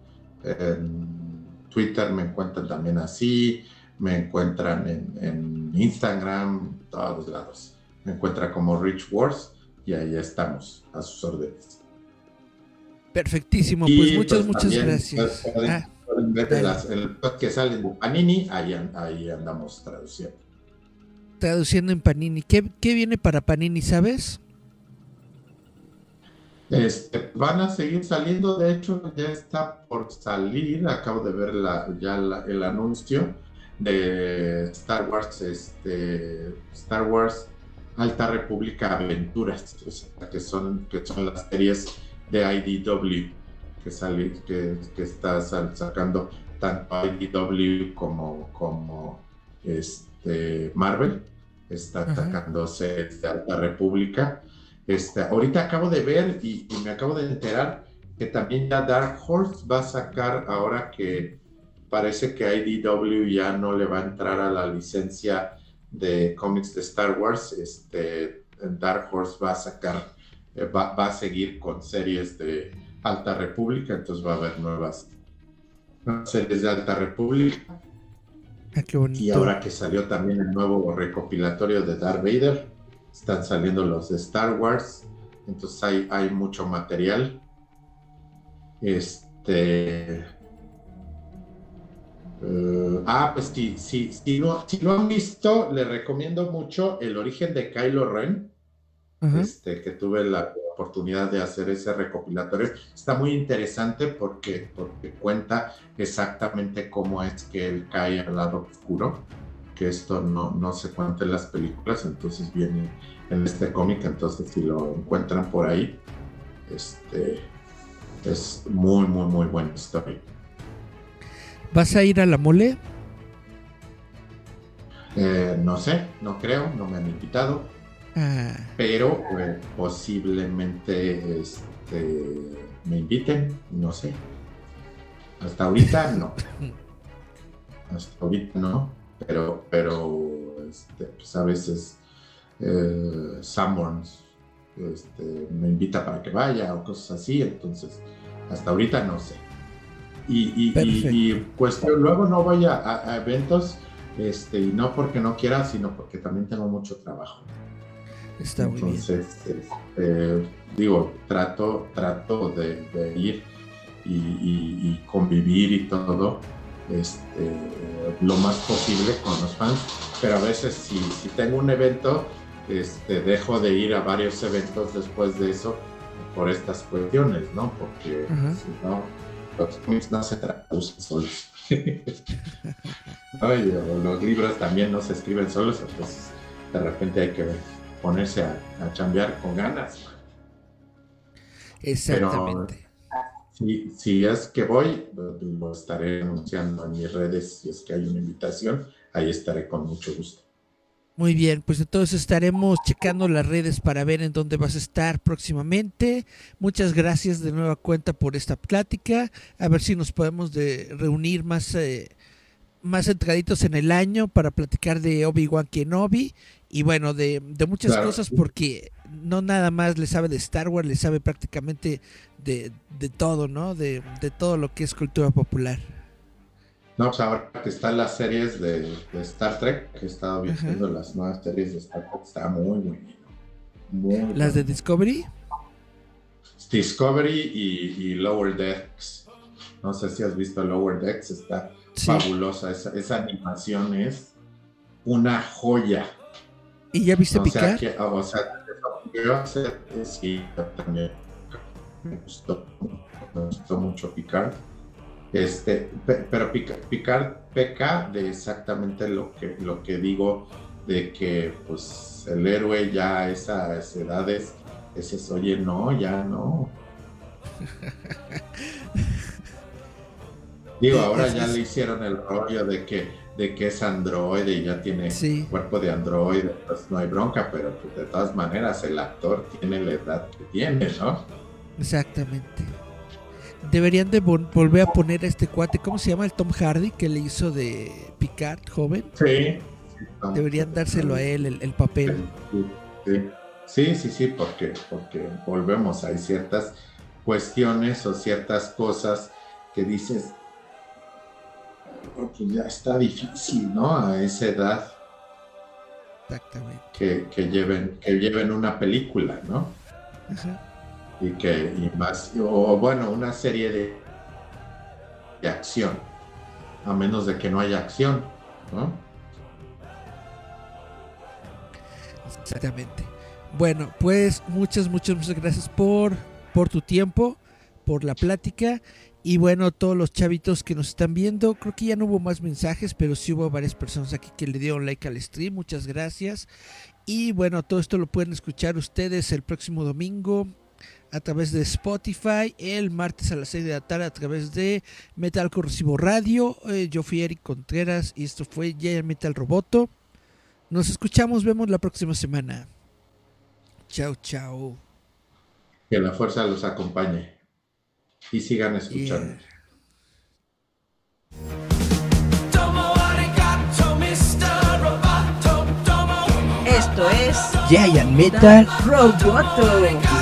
Twitter me encuentran también así, me encuentran en, Instagram, todos lados. Me encuentra como Rich Wars y ahí estamos, a sus órdenes. Perfectísimo, pues muchas, pues, muchas gracias. Ah el que salen de Panini, ahí, andamos traduciendo. Traduciendo en Panini. ¿Qué, viene para Panini, sabes? Este, van a seguir saliendo, de hecho ya está por salir, acabo de ver ya el anuncio de Star Wars, este, Star Wars Alta República Aventuras, que, son, que son las series de IDW que, que, está sacando tanto IDW como, como este, Marvel. Está atacándose de Alta República. Este, ahorita acabo de ver y, me acabo de enterar que también ya Dark Horse va a sacar, ahora que parece que IDW ya no le va a entrar a la licencia de cómics de Star Wars, este, Dark Horse va a sacar, eh, va, va a seguir con series de, Alta República, entonces va a haber nuevas series de Alta República. Ah, y ahora que salió también el nuevo recopilatorio de Darth Vader, están saliendo los de Star Wars, entonces hay, hay mucho material. Este. Eh, ah, pues si, si, si, no, si lo han visto, le recomiendo mucho El origen de Kylo Ren, este, que tuve la oportunidad de hacer ese recopilatorio. Está muy interesante porque, porque cuenta exactamente cómo es que él cae al lado oscuro, que esto no, no se cuenta en las películas, entonces viene en este cómic, entonces si lo encuentran por ahí, este, es muy, muy, muy buena historia. ¿Vas a ir a la mole? Eh, no sé, no creo, no me han invitado pero posiblemente este, me inviten, no sé. Hasta ahorita no. Hasta ahorita no. Pero, pero este, pues a veces eh, este, me invita para que vaya o cosas así. Entonces, hasta ahorita no sé. Y, y, luego no voy a, eventos, este, y no porque no quiera, sino porque también tengo mucho trabajo. Está muy Entonces, este, digo, trato, trato de, ir y, convivir y todo este, lo más posible con los fans, pero a veces si, si tengo un evento, este, dejo de ir a varios eventos después de eso por estas cuestiones, ¿no? Porque si no, los cómics no se traducen solos. los libros también no se escriben solos, entonces de repente hay que ponerse a, a chambear con ganas. Exactamente. si, si, es que voy, lo estaré anunciando en mis redes, si es que hay una invitación, ahí estaré con mucho gusto. Muy bien, pues entonces estaremos checando las redes para ver en dónde vas a estar próximamente. Muchas gracias de nueva cuenta por esta plática. A ver si nos podemos de reunir más, eh, más entraditos en el año para platicar de Obi-Wan Kenobi y bueno, de, muchas cosas porque no nada más le sabe de Star Wars, le sabe prácticamente de, todo, ¿no? De, de todo lo que es cultura popular. No, pues ahora que están las series de, Star Trek, que he estado viendo las nuevas series de Star Trek, está muy, muy bien. ¿Las de Discovery? Discovery y, Lower Decks. No sé si has visto Lower Decks, está fabulosa. Esa, animación es una joya. ¿Y ya viste Picard? Sea, o sea, yo sí, también me gustó, me gustó mucho Picard este, pero Picard peca de exactamente lo que, lo que digo, de que pues el héroe ya a esas edades, ese oye, no, ya no. Digo, ahora ya le hicieron el rollo de que, de que es androide y ya tiene cuerpo de androide, pues no hay bronca, pero pues, de todas maneras el actor tiene la edad que tiene, ¿no? Exactamente. Deberían de volver a poner a este cuate, ¿cómo se llama? El Tom Hardy que le hizo de Picard joven. Sí. Deberían dárselo a él el, papel. Sí, sí, sí, porque, porque volvemos, hay ciertas cuestiones o ciertas cosas que dices, pues ya está difícil, ¿no? A esa edad. Exactamente. Que, que, lleven, que lleven una película, ¿no? Ajá y que y más o bueno una serie de, de acción a menos de que no haya acción ¿no? exactamente bueno pues muchas muchas muchas gracias por por tu tiempo por la plática y bueno, todos los chavitos que nos están viendo, creo que ya no hubo más mensajes, pero sí hubo varias personas aquí que le dieron like al stream, muchas gracias. Y bueno, todo esto lo pueden escuchar ustedes el próximo domingo a través de Spotify, el martes a las 6 de la tarde a través de Metal Corrosivo Radio. Eh, yo fui Eric Contreras y esto fue Giant Metal Roboto. Nos escuchamos, vemos la próxima semana. Chao, chao. Que la fuerza los acompañe y sigan escuchando. Esto es Giant Metal Roboto.